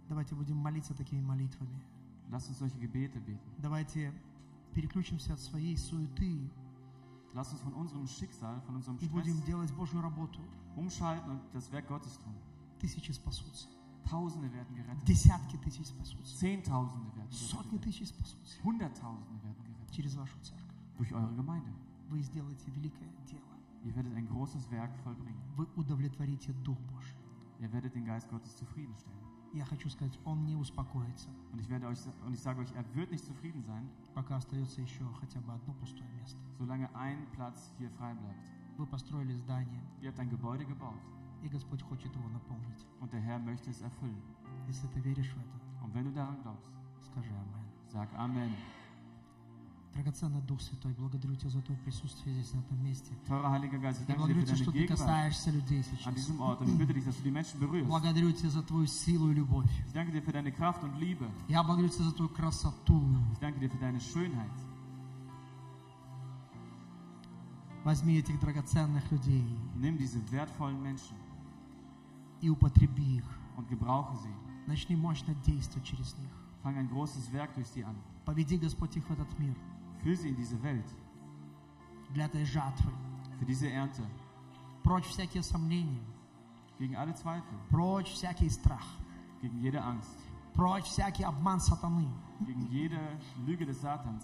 Давайте будем молиться такими молитвами. Lass uns solche Gebete beten. Давайте переключимся от своей суеты Lass uns von unserem Schicksal, von unserem и будем Stress делать Божью работу. umschalten und das Werk Gottes tun. Тысячи спасутся. Tausende werden gerettet. Десятки тысяч спасутся. Zehntausende werden Сотни gerettet. тысяч спасутся. Hunderttausende werden gerettet. Через вашу церковь. Durch eure Gemeinde. Вы сделаете великое дело. Ihr werdet ein großes Werk vollbringen. Вы удовлетворите Дух Божий. Ihr werdet den Geist Gottes zufriedenstellen. Я хочу сказать, Он не успокоится, Und ich, werde euch, und ich sage euch, er wird nicht zufrieden sein, пока остается еще хотя бы одно пустое место. solange ein Platz hier frei bleibt. Вы построили здание, Ihr habt ein Gebäude gebaut и Господь хочет его наполнить. und der Herr möchte es erfüllen. Если ты веришь в это, Und wenn du daran glaubst, скажи Амен. sag Amen. Драгоценный Дух Святой, благодарю Тебя за Твое присутствие здесь, на этом месте. Я благодарю Тебя, что Ты касаешься людей сейчас. Благодарю Тебя за Твою силу и любовь. Я благодарю Тебя за Твою красоту. Возьми этих драгоценных людей и употреби их. Начни мощно действовать через них. Fang ein großes Werk durch sie an. Поведи, Господь, их в этот мир Führ sie in diese Welt, для этой жатвы. für diese Ernte, Прочь всякие сомнения, gegen alle Zweifel, прочь всякий страх, gegen jede Angst, прочь всякий обман сатаны, gegen jede Lüge des Satans,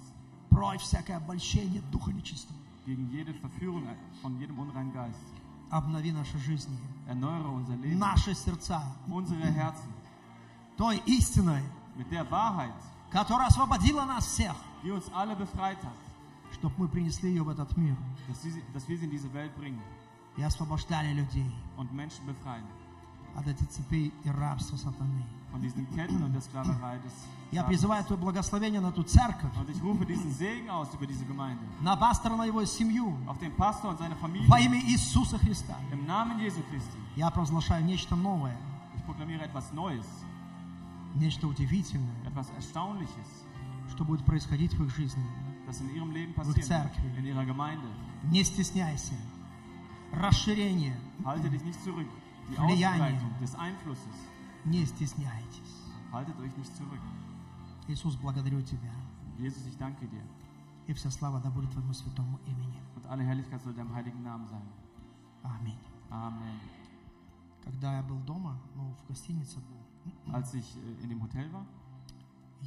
прочь всякое обольщение духа нечистого. gegen jede Verführung von jedem unreinen Geist. Обнови наши жизни, Erneuere unser Leben, наши сердца unsere Herzen той истиной, mit der Wahrheit, которая освободила нас всех, die uns alle befreit hat, чтобы мы принесли ее в этот мир dass, sie, dass wir sie in diese Welt bringen и освобождали людей. und Menschen befreien. от этих цепей и рабства сатаны. von diesen Ketten und der Sklaverei des Я Satans. призываю Твое благословение на ту церковь, Und ich rufe diesen Segen aus über diese Gemeinde, на пастора, на его семью, auf den Pastor und seine Familie, во имя Иисуса Христа. im Namen Jesu Christi. Я провозглашаю нечто новое, Ich proklamiere etwas Neues, нечто удивительное, etwas Erstaunliches, Что будет происходить в их жизни. in ihrer Gemeinde. Не стесняйся. Расширение. Влияние. Не стесняйтесь. Иисус, благодарю Тебя. Jesus, ich danke dir. И вся слава да будет Твоему святому имени. Und alle Herrlichkeit soll deinem heiligen Namen sein. Аминь. Amen. Когда я был дома, ну, в гостинице был, Als ich äh, in dem Hotel war,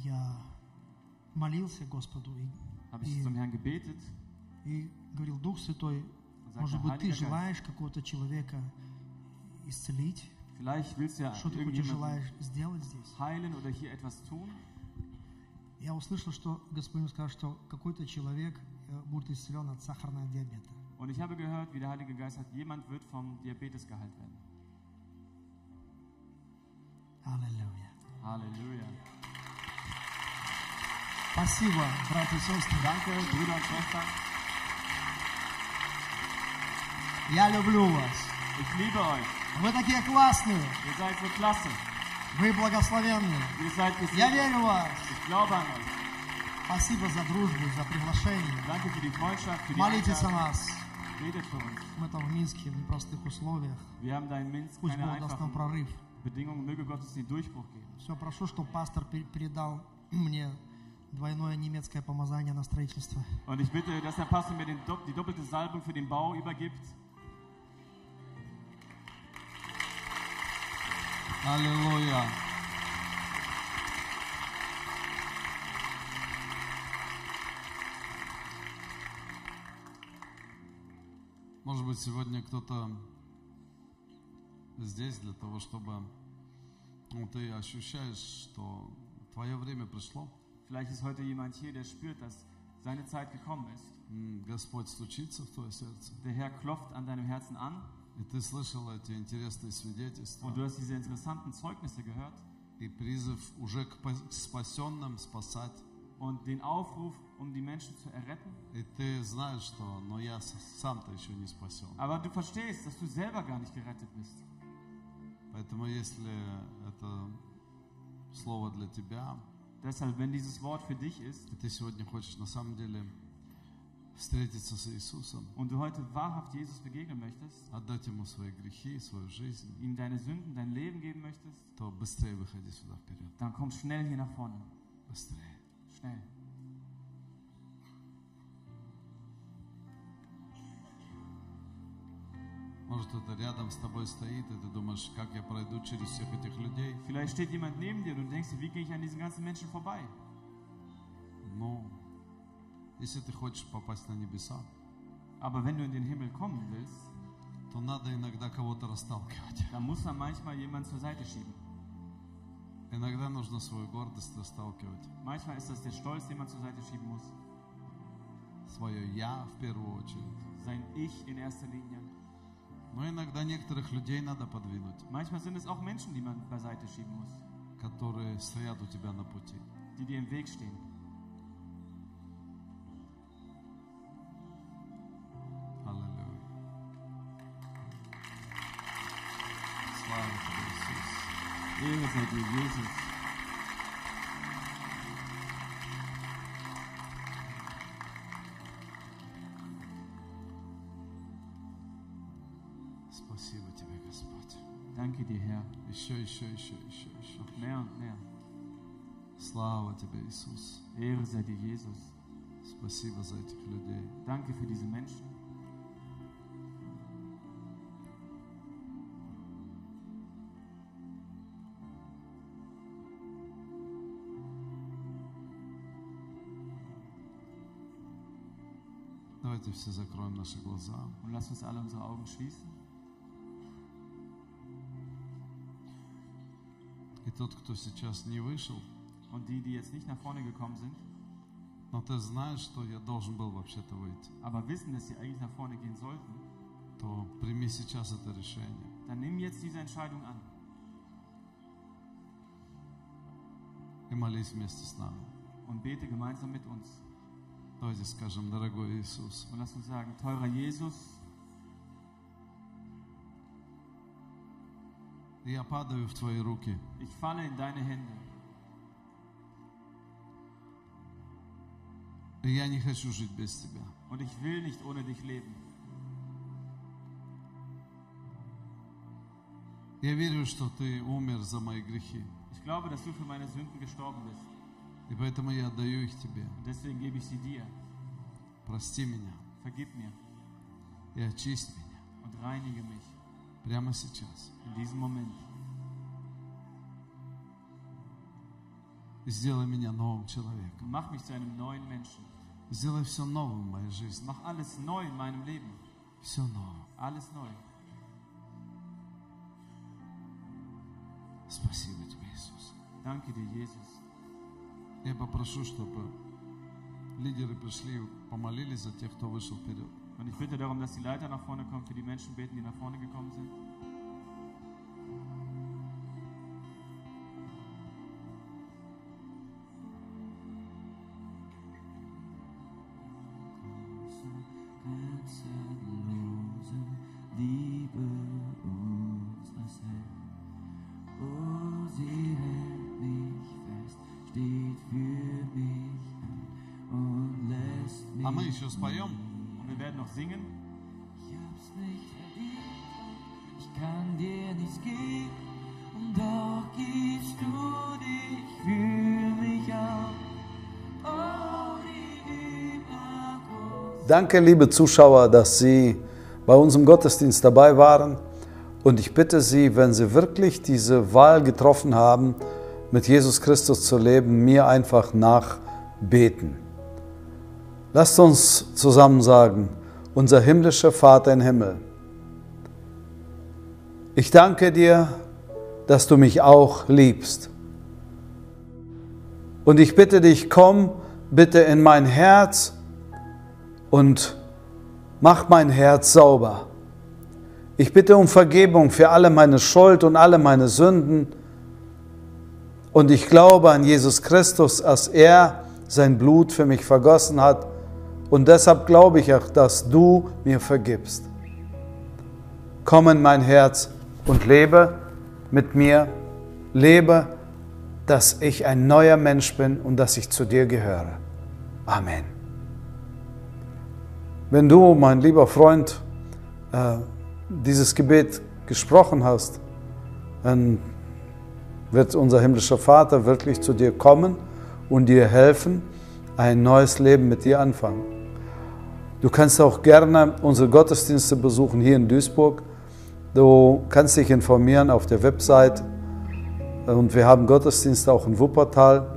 я молился Господу и, И- и говорил, Дух Святой, может быть, Ты желаешь какого-то человека исцелить? vielleicht willst du ja Что Ты желаешь сделать здесь? heilen oder hier etwas tun. Я услышал, что Господин сказал, что какой-то человек э, будет исцелен от сахарного диабета. Und ich habe gehört, wie der Heilige Geist sagt, jemand wird vom Diabetes geheilt werden. Аллилуйя. Halleluja. Спасибо, братья и сестры. Brüder und Schwestern. Я люблю вас. Ich liebe euch. Вы такие классные. Ihr seid so klasse. Вы благословенные. Ihr seid Я верю в вас. Ich glaube an euch. Спасибо за дружбу, за приглашение. Danke für die Freundschaft, für die Молитесь о нас. Betet für uns. Мы там в Минске в непростых условиях. Wir haben da in Minsk Пусть keine Бог даст нам прорыв. Bedingungen. Möge Gott uns den Durchbruch geben. Все, прошу, чтобы пастор пер- передал мне двойное немецкое помазание на строительство. Und ich bitte, dass der Pastor mir den, die doppelte Salbung für den Bau übergibt. Аллилуйя. Может быть, сегодня кто-то здесь для того, чтобы ну, ты ощущаешь, что твое время пришло. Vielleicht ist heute jemand hier, der spürt, dass seine Zeit gekommen ist. М, Господь стучится в твое сердце. Der Herr klopft an deinem Herzen an И ты слышал эти интересные свидетельства. und du hast diese interessanten Zeugnisse gehört И призыв уже к пос- к спасенным спасать. und den Aufruf, um die Menschen zu erretten. И ты знаешь, что но я с- сам-то еще не спасен. Aber du verstehst, dass du selber gar nicht gerettet bist. Поэтому если это слово для тебя, Deshalb, wenn dieses Wort für dich ist и ты сегодня хочешь на самом деле встретиться с Иисусом, und du heute wahrhaft Jesus begegnen möchtest, отдать Ему свои грехи, свою жизнь, ihm deine Sünden, dein Leben geben möchtest, то быстрее выходи сюда вперед. dann komm schnell hier nach vorne. Быстрее. Schnell. Может, кто-то рядом с тобой стоит, и ты думаешь, как я пройду через всех этих людей. Vielleicht steht jemand neben dir und du denkst wie gehe ich an diesen ganzen Menschen vorbei? Ну, если ты хочешь попасть на небеса, Aber wenn du in den Himmel kommen willst, то надо иногда кого-то расталкивать. dann muss man manchmal jemanden zur Seite schieben. Иногда нужно свою гордость расталкивать. Manchmal ist das der Stolz, den man zur Seite schieben muss. Свое «я» в первую очередь. Sein Ich in erster Linie. Но иногда некоторых людей надо подвинуть, Manchmal sind es auch Menschen, die man beiseite schieben muss, которые стоят у тебя на пути. die dir im Weg stehen. Аллилуйя. Слава тебе, Иисус. Ehre sei dir, Jesus. Danke dir, Herr. Еще, еще, еще, еще, еще. Mehr und mehr. Слава тебе, Иисус. Ehre sei dir, Jesus. Спасибо за этих людей. Danke für diese Menschen. Давайте все закроем наши глаза. Und lass uns alle unsere Augen schließen. тот, кто сейчас не вышел, und die, die jetzt nicht nach vorne gekommen sind, но ты знаешь, что я должен был вообще-то выйти, aber wissen, dass sie eigentlich nach vorne gehen sollten, то прими сейчас это решение. Dann nimm jetzt diese Entscheidung an. И молись вместе с нами. Und bete gemeinsam mit uns. Давайте скажем, дорогой Иисус. Und lass uns sagen, teurer Jesus. я падаю в Твои руки. ich falle in deine Hände. И я не хочу жить без Тебя. Und ich will nicht ohne dich leben. Я верю, что Ты умер за мои грехи. Ich glaube, dass du für meine Sünden gestorben bist. И поэтому я отдаю их Тебе. Und deswegen gebe ich sie dir. Прости меня Vergib mir и очисть меня und reinige mich Прямо сейчас. сделай меня новым человеком. Mach mich zu einem neuen Menschen. Сделай все новым в моей жизни. Mach alles neu in meinem Leben. Все новое. Alles neu. Спасибо Тебе, Иисус. Danke dir, Jesus. Я попрошу, чтобы лидеры пришли, помолились за тех, кто вышел вперед. Und ich bitte darum, dass die Leiter nach vorne kommen, für die Menschen beten, die nach vorne gekommen sind. Danke, liebe Zuschauer, dass Sie bei unserem Gottesdienst dabei waren. Und ich bitte Sie, wenn Sie wirklich diese Wahl getroffen haben, mit Jesus Christus zu leben, mir einfach nachbeten. Lasst uns zusammen sagen, unser himmlischer Vater im Himmel, ich danke dir, dass du mich auch liebst. Und ich bitte dich, komm bitte in mein Herz und mach mein Herz sauber. Ich bitte um Vergebung für alle meine Schuld und alle meine Sünden. Und ich glaube an Jesus Christus, dass er sein Blut für mich vergossen hat. Und deshalb glaube ich auch, dass du mir vergibst. Komm in mein Herz und lebe mit mir. Lebe, dass ich ein neuer Mensch bin und dass ich zu dir gehöre. Amen. Wenn du, mein lieber Freund, äh, dieses Gebet gesprochen hast, dann wird unser himmlischer Vater wirklich zu dir kommen und dir helfen, ein neues Leben mit dir anfangen. Du kannst auch gerne unsere Gottesdienste besuchen hier in Duisburg. Du kannst dich informieren auf der Website und wir haben Gottesdienste auch in Wuppertal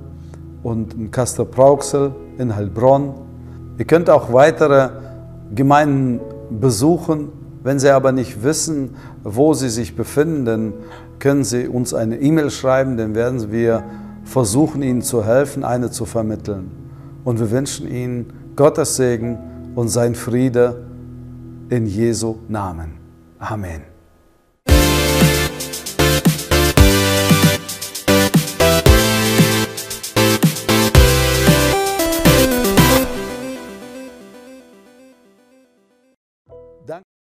und in Kastor-Brauxel, in Heilbronn. Ihr könnt auch weitere Gemeinden besuchen. Wenn Sie aber nicht wissen, wo Sie sich befinden, dann können Sie uns eine E-Mail schreiben, dann werden wir versuchen, Ihnen zu helfen, eine zu vermitteln. Und wir wünschen Ihnen Gottes Segen und sein Friede in Jesu Namen. Amen.